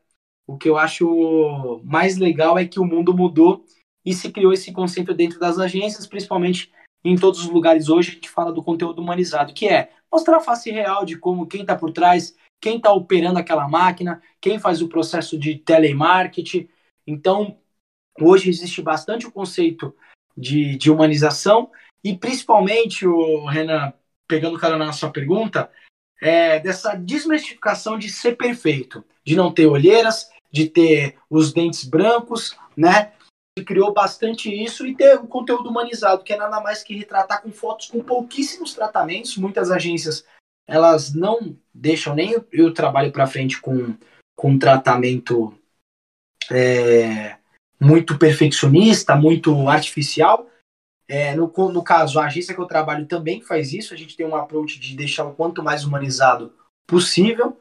o que eu acho mais legal é que o mundo mudou e se criou esse conceito dentro das agências, principalmente em todos os lugares hoje a gente fala do conteúdo humanizado, que é mostrar a face real de como quem está por trás, quem está operando aquela máquina, quem faz o processo de telemarketing. Então, hoje existe bastante o conceito de, de humanização e principalmente, o Renan, pegando o cara na sua pergunta, é dessa desmistificação de ser perfeito, de não ter olheiras, de ter os dentes brancos, né? Criou bastante isso e ter o conteúdo humanizado, que é nada mais que retratar com fotos com pouquíssimos tratamentos. Muitas agências elas não deixam nem o trabalho para frente com, com um tratamento é, muito perfeccionista, muito artificial. É, no, no caso, a agência que eu trabalho também faz isso. A gente tem um approach de deixar o quanto mais humanizado possível,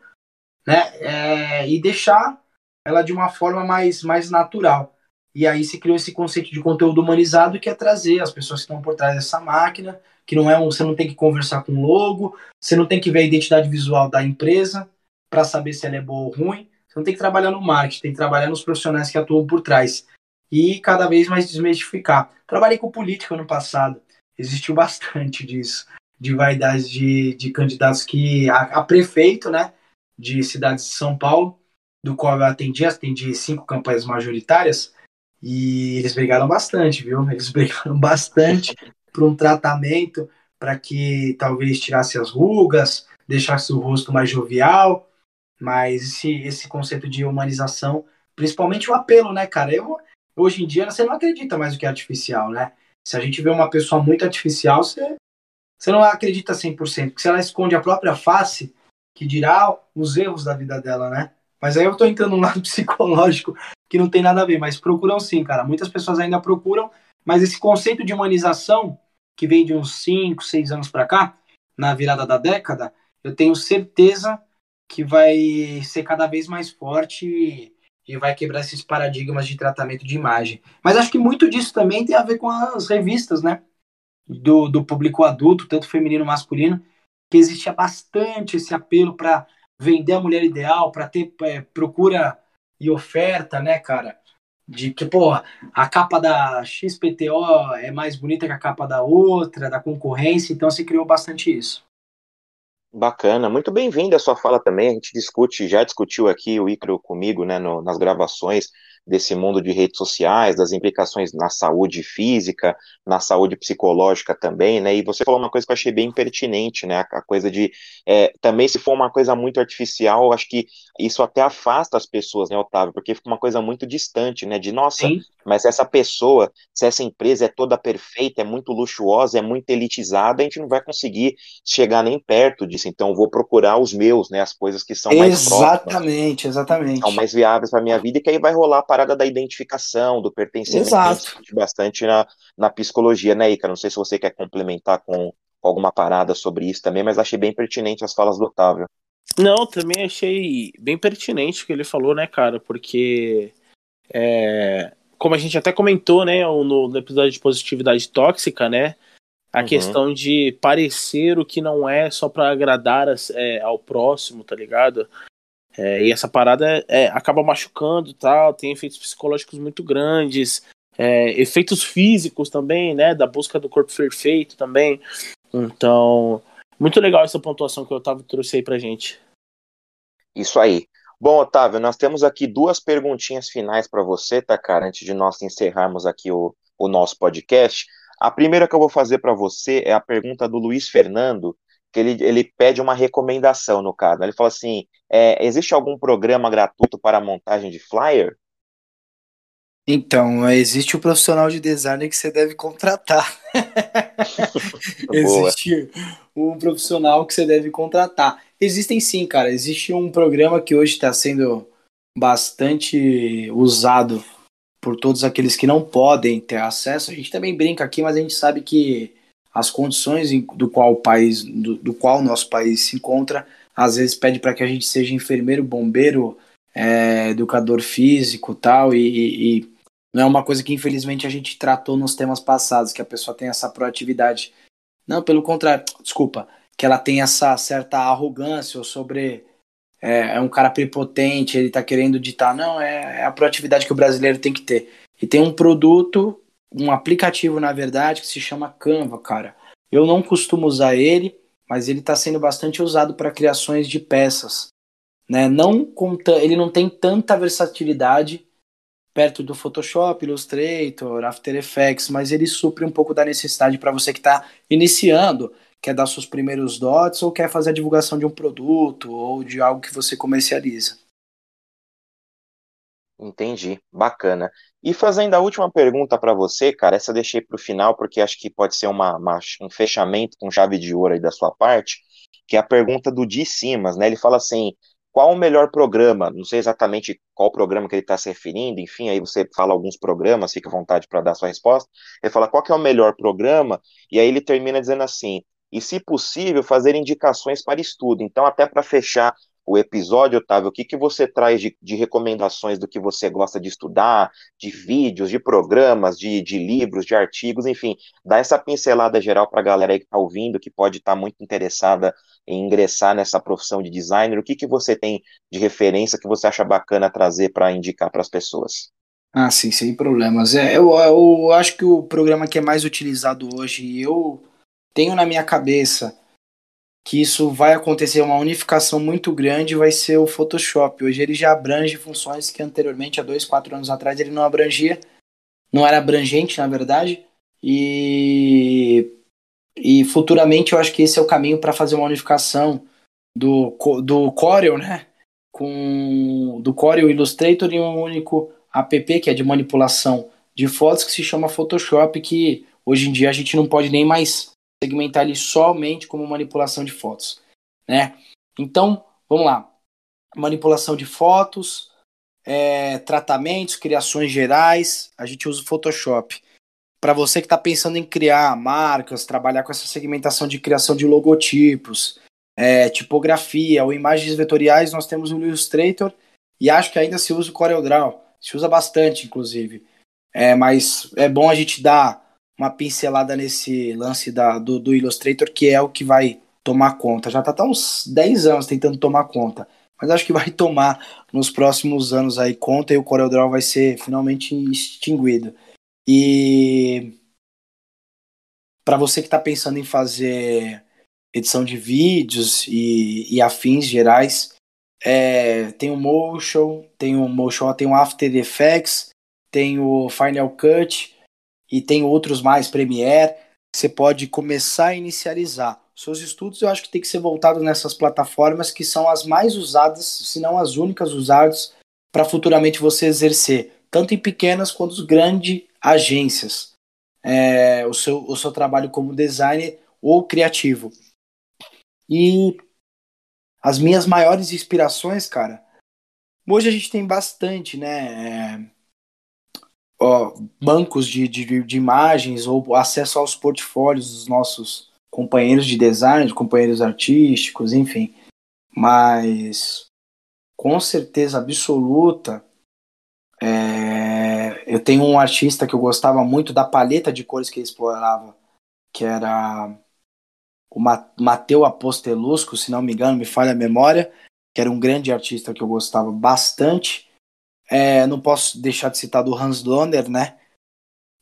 né? É, e deixar ela de uma forma mais, mais natural. E aí se criou esse conceito de conteúdo humanizado que é trazer as pessoas que estão por trás dessa máquina, que não é um, você não tem que conversar com o logo, você não tem que ver a identidade visual da empresa para saber se ela é boa ou ruim. Você não tem que trabalhar no marketing, tem que trabalhar nos profissionais que atuam por trás e cada vez mais desmistificar. Trabalhei com política no passado, existiu bastante disso, de vaidades de, de candidatos que a, a prefeito, né, de cidades de São Paulo, do qual eu atendi, atendi cinco campanhas majoritárias, e eles brigaram bastante, viu? Eles [laughs] brigaram bastante para um tratamento para que talvez tirasse as rugas, deixasse o rosto mais jovial, mas esse, esse conceito de humanização, principalmente o apelo, né, cara? Eu, hoje em dia você não acredita mais no que é artificial, né? Se a gente vê uma pessoa muito artificial, você, você não acredita 100%, porque se ela esconde a própria face, que dirá os erros da vida dela, né? Mas aí eu tô entrando no [laughs] lado psicológico que não tem nada a ver, mas procuram sim, cara. Muitas pessoas ainda procuram, mas esse conceito de humanização, que vem de uns 5, 6 anos para cá, na virada da década, eu tenho certeza que vai ser cada vez mais forte e, vai quebrar esses paradigmas de tratamento de imagem. Mas acho que muito disso também tem a ver com as revistas, né? Do, do público adulto, tanto feminino masculino, que existia bastante esse apelo para vender a mulher ideal, para ter é, procura e oferta, né, cara? De que, pô, a capa da XPTO é mais bonita que a capa da outra, da concorrência, então se criou bastante isso. Bacana, muito bem-vindo a sua fala também. A gente discute, já discutiu aqui o Icro comigo, né, no, nas gravações desse mundo de redes sociais, das implicações na saúde física, na saúde psicológica também, né? E você falou uma coisa que eu achei bem pertinente, né? A coisa de é, também se for uma coisa muito artificial, acho que isso até afasta as pessoas, né, Otávio? Porque fica uma coisa muito distante, né? De nossa, Sim. mas essa pessoa, se essa empresa é toda perfeita, é muito luxuosa, é muito elitizada, a gente não vai conseguir chegar nem perto disso. Então, vou procurar os meus, né? As coisas que são mais Exatamente, exatamente. São mais viáveis para minha vida e que aí vai rolar parada da identificação, do pertencimento, Exato. bastante na, na psicologia, né, Ica? Não sei se você quer complementar com alguma parada sobre isso também, mas achei bem pertinente as falas do Otávio. Não, também achei bem pertinente o que ele falou, né, cara? Porque, é, como a gente até comentou, né, no, no episódio de positividade tóxica, né, a uhum. questão de parecer o que não é só para agradar é, ao próximo, tá ligado? É, e essa parada é, acaba machucando tal, tem efeitos psicológicos muito grandes, é, efeitos físicos também, né? Da busca do corpo perfeito também. Então, muito legal essa pontuação que o Otávio trouxe aí pra gente. Isso aí. Bom, Otávio, nós temos aqui duas perguntinhas finais para você, tá, cara? Antes de nós encerrarmos aqui o, o nosso podcast. A primeira que eu vou fazer para você é a pergunta do Luiz Fernando, que ele, ele pede uma recomendação no caso. Ele fala assim: é, existe algum programa gratuito para montagem de flyer? Então, existe o um profissional de design que você deve contratar. [laughs] existe um profissional que você deve contratar. Existem sim, cara. Existe um programa que hoje está sendo bastante usado por todos aqueles que não podem ter acesso. A gente também brinca aqui, mas a gente sabe que as condições do qual o país, do, do qual o nosso país se encontra, às vezes pede para que a gente seja enfermeiro, bombeiro, é, educador físico tal, e, e, não é uma coisa que infelizmente a gente tratou nos temas passados, que a pessoa tem essa proatividade. Não, pelo contrário, desculpa, que ela tem essa certa arrogância ou sobre. É, é um cara prepotente, ele está querendo ditar. Não, é, é a proatividade que o brasileiro tem que ter. E tem um produto, um aplicativo, na verdade, que se chama Canva, cara. Eu não costumo usar ele, mas ele está sendo bastante usado para criações de peças. Né? Não ele não tem tanta versatilidade perto do Photoshop, Illustrator, After Effects, mas ele supre um pouco da necessidade para você que está iniciando, quer dar seus primeiros dots ou quer fazer a divulgação de um produto ou de algo que você comercializa. Entendi, bacana. E fazendo a última pergunta para você, cara, essa deixei para o final porque acho que pode ser uma, uma, um fechamento com chave de ouro aí da sua parte, que é a pergunta do Di Simas, né? Ele fala assim: qual o melhor programa? Não sei exatamente qual programa que ele está se referindo, enfim, aí você fala alguns programas, fica à vontade para dar sua resposta. Ele fala qual é o melhor programa, e aí ele termina dizendo assim: e se possível, fazer indicações para estudo. Então, até para fechar o episódio, Otávio, o que, que você traz de, de, recomendações do que você gosta de estudar, de vídeos, de programas, de, de livros, de artigos, enfim, dá essa pincelada geral para a galera aí que está ouvindo, que pode estar tá muito interessada em ingressar nessa profissão de designer, o que, que você tem de referência que você acha bacana trazer para indicar para as pessoas? Ah, sim, sem problemas. É, eu, eu acho que o programa que é mais utilizado hoje, eu tenho na minha cabeça que isso vai acontecer uma unificação muito grande vai ser o Photoshop. Hoje ele já abrange funções que anteriormente, há dois, quatro anos atrás, ele não abrangia, não era abrangente, na verdade, e, e futuramente eu acho que esse é o caminho para fazer uma unificação do, do Corel, né? Com, do Corel Illustrator em um único app que é de manipulação de fotos que se chama Photoshop, que hoje em dia a gente não pode nem mais segmentar ele somente como manipulação de fotos, né? Então, vamos lá. Manipulação de fotos, é, tratamentos, criações gerais, a gente usa o Photoshop. Para você que está pensando em criar marcas, trabalhar com essa segmentação de criação de logotipos, é, tipografia ou imagens vetoriais, nós temos o Illustrator e acho que ainda se usa o CorelDRAW. Se usa bastante, inclusive. É, mas é bom a gente dar uma pincelada nesse lance da, do, do Illustrator, que é o que vai tomar conta. Já está há uns 10 anos tentando tomar conta, mas acho que vai [laughs] tomar nos próximos anos aí conta e o CorelDRAW vai ser finalmente extinguido. E para você que está pensando em fazer edição de vídeos e, e afins gerais, é, tem o Motion, tem o Motion, tem o After Effects, tem o Final Cut, e tem outros mais, Premiere, você pode começar a inicializar. Seus estudos eu acho que tem que ser voltado nessas plataformas que são as mais usadas, se não as únicas usadas, para futuramente você exercer, tanto em pequenas quanto grandes agências, é, o, seu, o seu trabalho como designer ou criativo. E as minhas maiores inspirações, cara, hoje a gente tem bastante, né? É, ó, bancos de, de, de, imagens ou acesso aos portfólios dos nossos companheiros de design, companheiros artísticos, enfim. Mas com certeza absoluta, é, eu tenho um artista que eu gostava muito da paleta de cores que ele explorava, que era o Mateu Apostelusco, se não me engano, me falha a memória, que era um grande artista que eu gostava bastante. É, não posso deixar de citar do Hans Donner, né?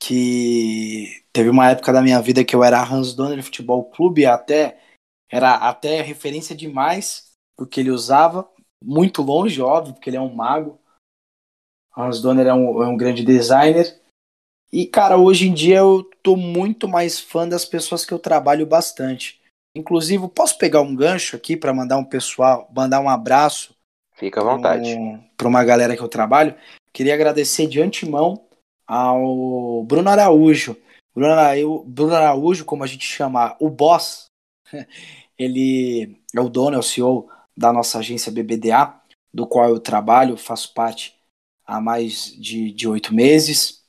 Que teve uma época da minha vida que eu era Hans Donner Futebol Clube, até era até referência demais porque ele usava, muito longe, óbvio, porque ele é um mago. Hans Donner é um, é um grande designer. E, cara, hoje em dia eu tô muito mais fã das pessoas que eu trabalho bastante. Inclusive, posso pegar um gancho aqui para mandar um pessoal, mandar um abraço Fica à vontade. Para uma galera que eu trabalho. Queria agradecer de antemão ao Bruno Araújo. Bruno Araújo, Bruno Araújo, como a gente chama, o boss, [laughs] ele é o dono, é o CEO da nossa agência BBDA, do qual eu trabalho, faço parte há mais de oito meses.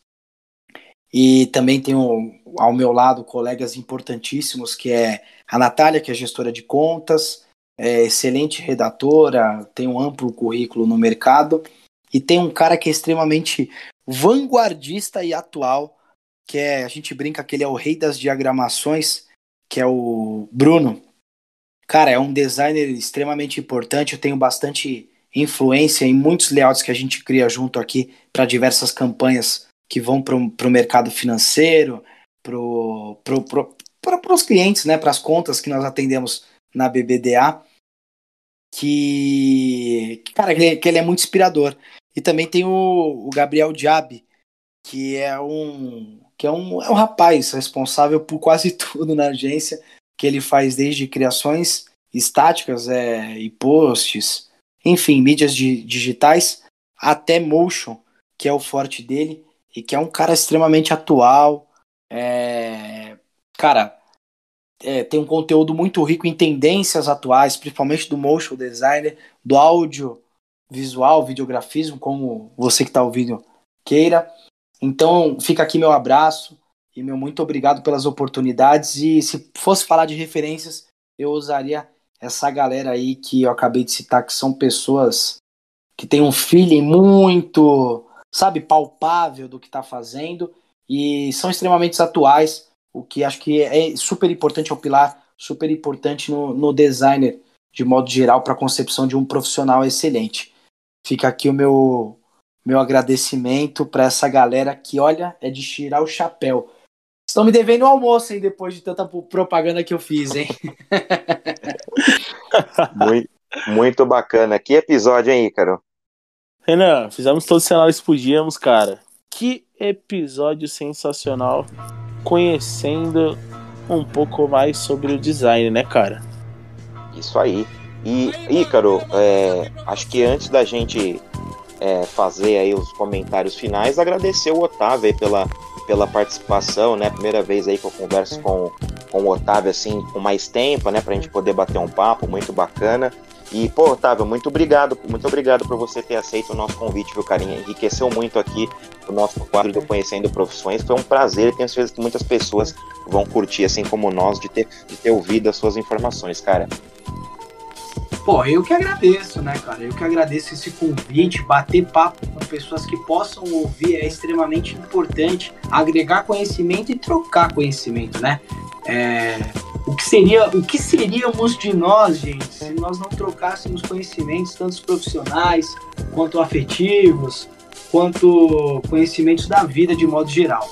E também tenho ao meu lado colegas importantíssimos, que é a Natália, que é gestora de contas, é excelente redatora, tem um amplo currículo no mercado e tem um cara que é extremamente vanguardista e atual, que é, a gente brinca que ele é o rei das diagramações, que é o Bruno. Cara, é um designer extremamente importante, eu tenho bastante influência em muitos layouts que a gente cria junto aqui para diversas campanhas que vão para o mercado financeiro, para pro, pro, pro, os clientes, né, para as contas que nós atendemos na BBDA, que, cara, que ele, que ele é muito inspirador. E também tem o, o Gabriel Diab, que é um que é um, é um rapaz responsável por quase [laughs] tudo na agência, que ele faz desde criações estáticas é, e posts, enfim, mídias di digitais, até motion, que é o forte dele, e que é um cara extremamente atual. É, cara, é, tem um conteúdo muito rico em tendências atuais, principalmente do motion designer, do áudio visual, videografismo, como você que está ouvindo queira. Então, fica aqui meu abraço e meu muito obrigado pelas oportunidades. E se fosse falar de referências, eu usaria essa galera aí que eu acabei de citar, que são pessoas que têm um feeling muito, sabe, palpável do que está fazendo e são extremamente atuais, o que acho que é super importante, é um pilar super importante no, no designer, de modo geral, para a concepção de um profissional excelente. Fica aqui o meu, meu agradecimento para essa galera que, olha, é de tirar o chapéu. Estão me devendo o almoço, hein, depois de tanta propaganda que eu fiz, hein? [laughs] muito, muito bacana. Que episódio, hein, Ícaro? Renan, fizemos todos os cenários que podíamos, cara. Que episódio sensacional. Conhecendo um pouco mais sobre o design, né, cara? Isso aí. E, Ícaro, é, acho que antes da gente é, fazer aí os comentários finais, agradecer o Otávio pela pela participação, né? Primeira vez aí que eu converso com, com o Otávio, assim, com mais tempo, né? Pra gente poder bater um papo, muito bacana. E, pô, Otávio, muito obrigado, muito obrigado por você ter aceito o nosso convite, viu, carinha? Enriqueceu muito aqui o nosso quadro do Conhecendo Profissões. Foi um prazer, tenho certeza que muitas pessoas vão curtir, assim como nós, de ter, de ter ouvido as suas informações, cara. Pô, eu que agradeço, né, cara? Eu que agradeço esse convite, bater papo com pessoas que possam ouvir é extremamente importante, agregar conhecimento e trocar conhecimento, né? É, o que seria, o que seríamos de nós, gente, se nós não trocássemos conhecimentos, tanto profissionais quanto afetivos, quanto conhecimentos da vida de modo geral.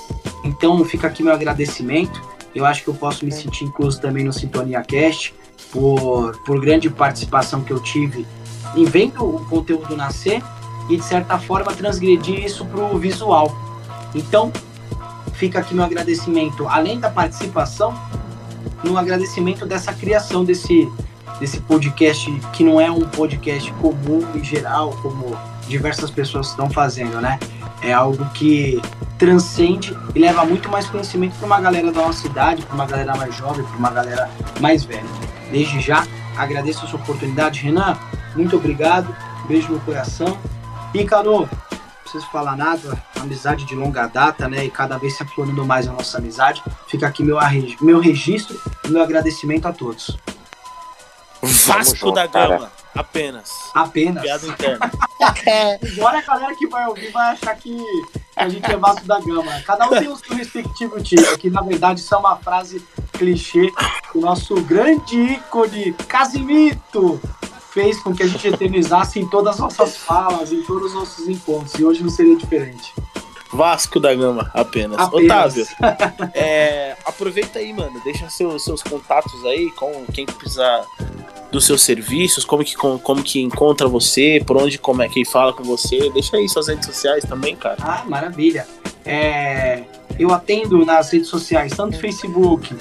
Então, fica aqui meu agradecimento. Eu acho que eu posso me sentir incluso também no Sintonia Cast por, por grande participação que eu tive em vendo o conteúdo nascer e, de certa forma, transgredir isso para o visual. Então, fica aqui meu agradecimento, além da participação, no agradecimento dessa criação desse, desse podcast, que não é um podcast comum e geral, como diversas pessoas estão fazendo, né? É algo que transcende e leva muito mais conhecimento para uma galera da nossa idade, para uma galera mais jovem, para uma galera mais velha. Desde já, agradeço a sua oportunidade, Renan. Muito obrigado. Beijo no coração. E, Cano, não preciso falar nada, amizade de longa data, né? E cada vez se aflorando mais a nossa amizade. Fica aqui meu, meu registro e meu agradecimento a todos. Vasco da Gama, apenas. Apenas. Piada interna. [laughs] Agora a galera que vai ouvir vai achar que a gente é Vasco da Gama. Cada um tem o seu respectivo time, que na verdade isso é uma frase clichê o nosso grande ícone Casimito fez com que a gente eternizasse em todas as nossas falas, em todos os nossos encontros, e hoje não seria diferente. Vasco da Gama, apenas. apenas. Otávio, é, aproveita aí, mano. Deixa seus, seus contatos aí com quem precisar dos seus serviços, como que, como, como que encontra você, por onde como é que fala com você. Deixa aí suas redes sociais também, cara. Ah, maravilha. É, eu atendo nas redes sociais, tanto Facebook,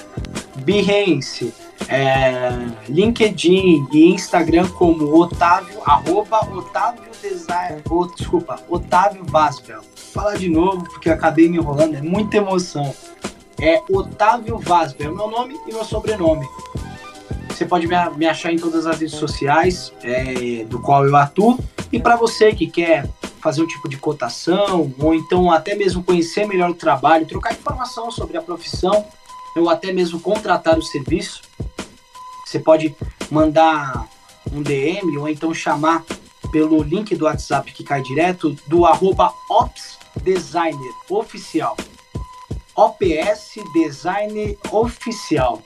Behance, é, LinkedIn e Instagram como Otávio, arroba Otávio Design, oh, desculpa, Otávio Vaspel. Falar de novo porque acabei me enrolando, é muita emoção. É Otávio Vaspel, meu nome e meu sobrenome. Você pode me, achar em todas as redes sociais, é, do qual eu atuo. E para você que quer fazer um tipo de cotação, ou então até mesmo conhecer melhor o trabalho, trocar informação sobre a profissão, ou até mesmo contratar o serviço, você pode mandar um DM ou então chamar pelo link do WhatsApp que cai direto do arroba Ops Designer Oficial. OPS Designer Oficial.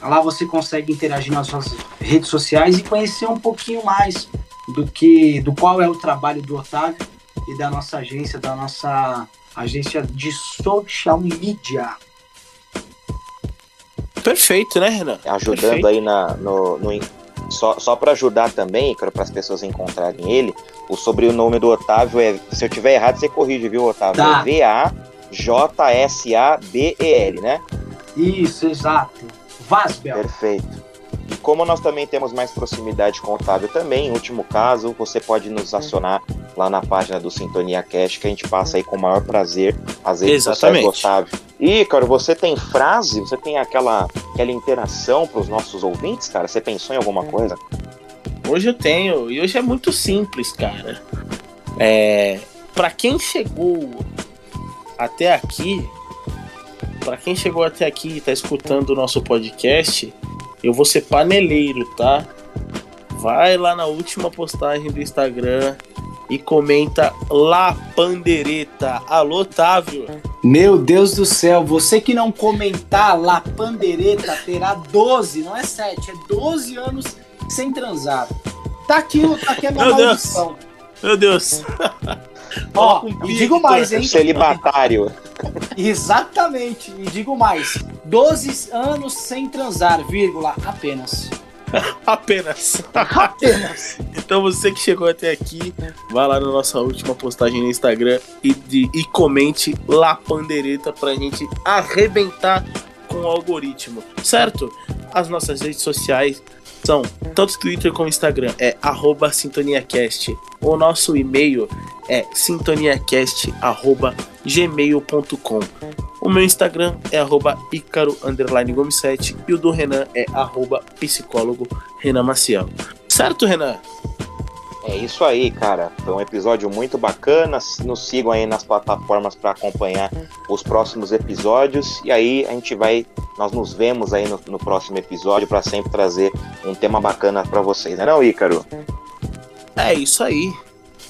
Lá você consegue interagir nas suas redes sociais e conhecer um pouquinho mais do que do qual é o trabalho do Otávio e da nossa agência, da nossa agência de social media. Perfeito, né, Renan? Ajudando Perfeito. aí na, no, no só, só para ajudar também, para as pessoas encontrarem ele, o sobrenome do Otávio é. Se eu tiver errado, você corrige, viu, Otávio? Tá. É V-A-J-S-A-B-E-L, né? Isso, exato. Vaspel. Perfeito. E como nós também temos mais proximidade com o Otávio também, em último caso, você pode nos acionar lá na página do Sintonia Cast, que a gente passa aí com o maior prazer as redes sociais Exatamente. do Otávio. E, cara, você tem frase, você tem aquela, aquela interação para os nossos ouvintes, cara? Você pensou em alguma coisa? Hoje eu tenho, e hoje é muito simples, cara. É, para quem chegou até aqui, para quem chegou até aqui e tá escutando o nosso podcast, eu vou ser paneleiro, tá? Vai lá na última postagem do Instagram e comenta lá pandereta. Alô, Otávio. Meu Deus do céu, você que não comentar lá pandereta terá 12, não é 7, é 12 anos sem transar. Tá aqui, tá aqui a minha Meu Deus. maldição. Meu Deus. [laughs] Ó, um e digo mais, hein? Celibatário. Exatamente, e digo mais. 12 anos sem transar, vírgula, apenas. [laughs] Apenas. Apenas. Então você que chegou até aqui, vá lá na nossa última postagem no Instagram e, de- e comente lá pandereta pra gente arrebentar com o algoritmo, certo? As nossas redes sociais são tanto Twitter como Instagram, é arroba sintoniacast. O nosso e-mail é sintoniacast.gmail.com. O meu Instagram é arroba Ícaro Gomes 7 e o do Renan é arroba psicólogo Renan Maciel. Certo, Renan? É isso aí, cara. Foi um episódio muito bacana. Nos sigam aí nas plataformas para acompanhar os próximos episódios. E aí a gente vai, nós nos vemos aí no, no próximo episódio para sempre trazer um tema bacana para vocês, né, não, Ícaro? É isso aí.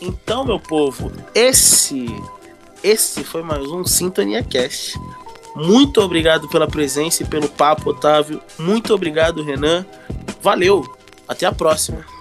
Então, meu povo, esse esse foi mais um Sintonia Cast. Muito obrigado pela presença e pelo papo, Otávio. Muito obrigado, Renan. Valeu. Até a próxima.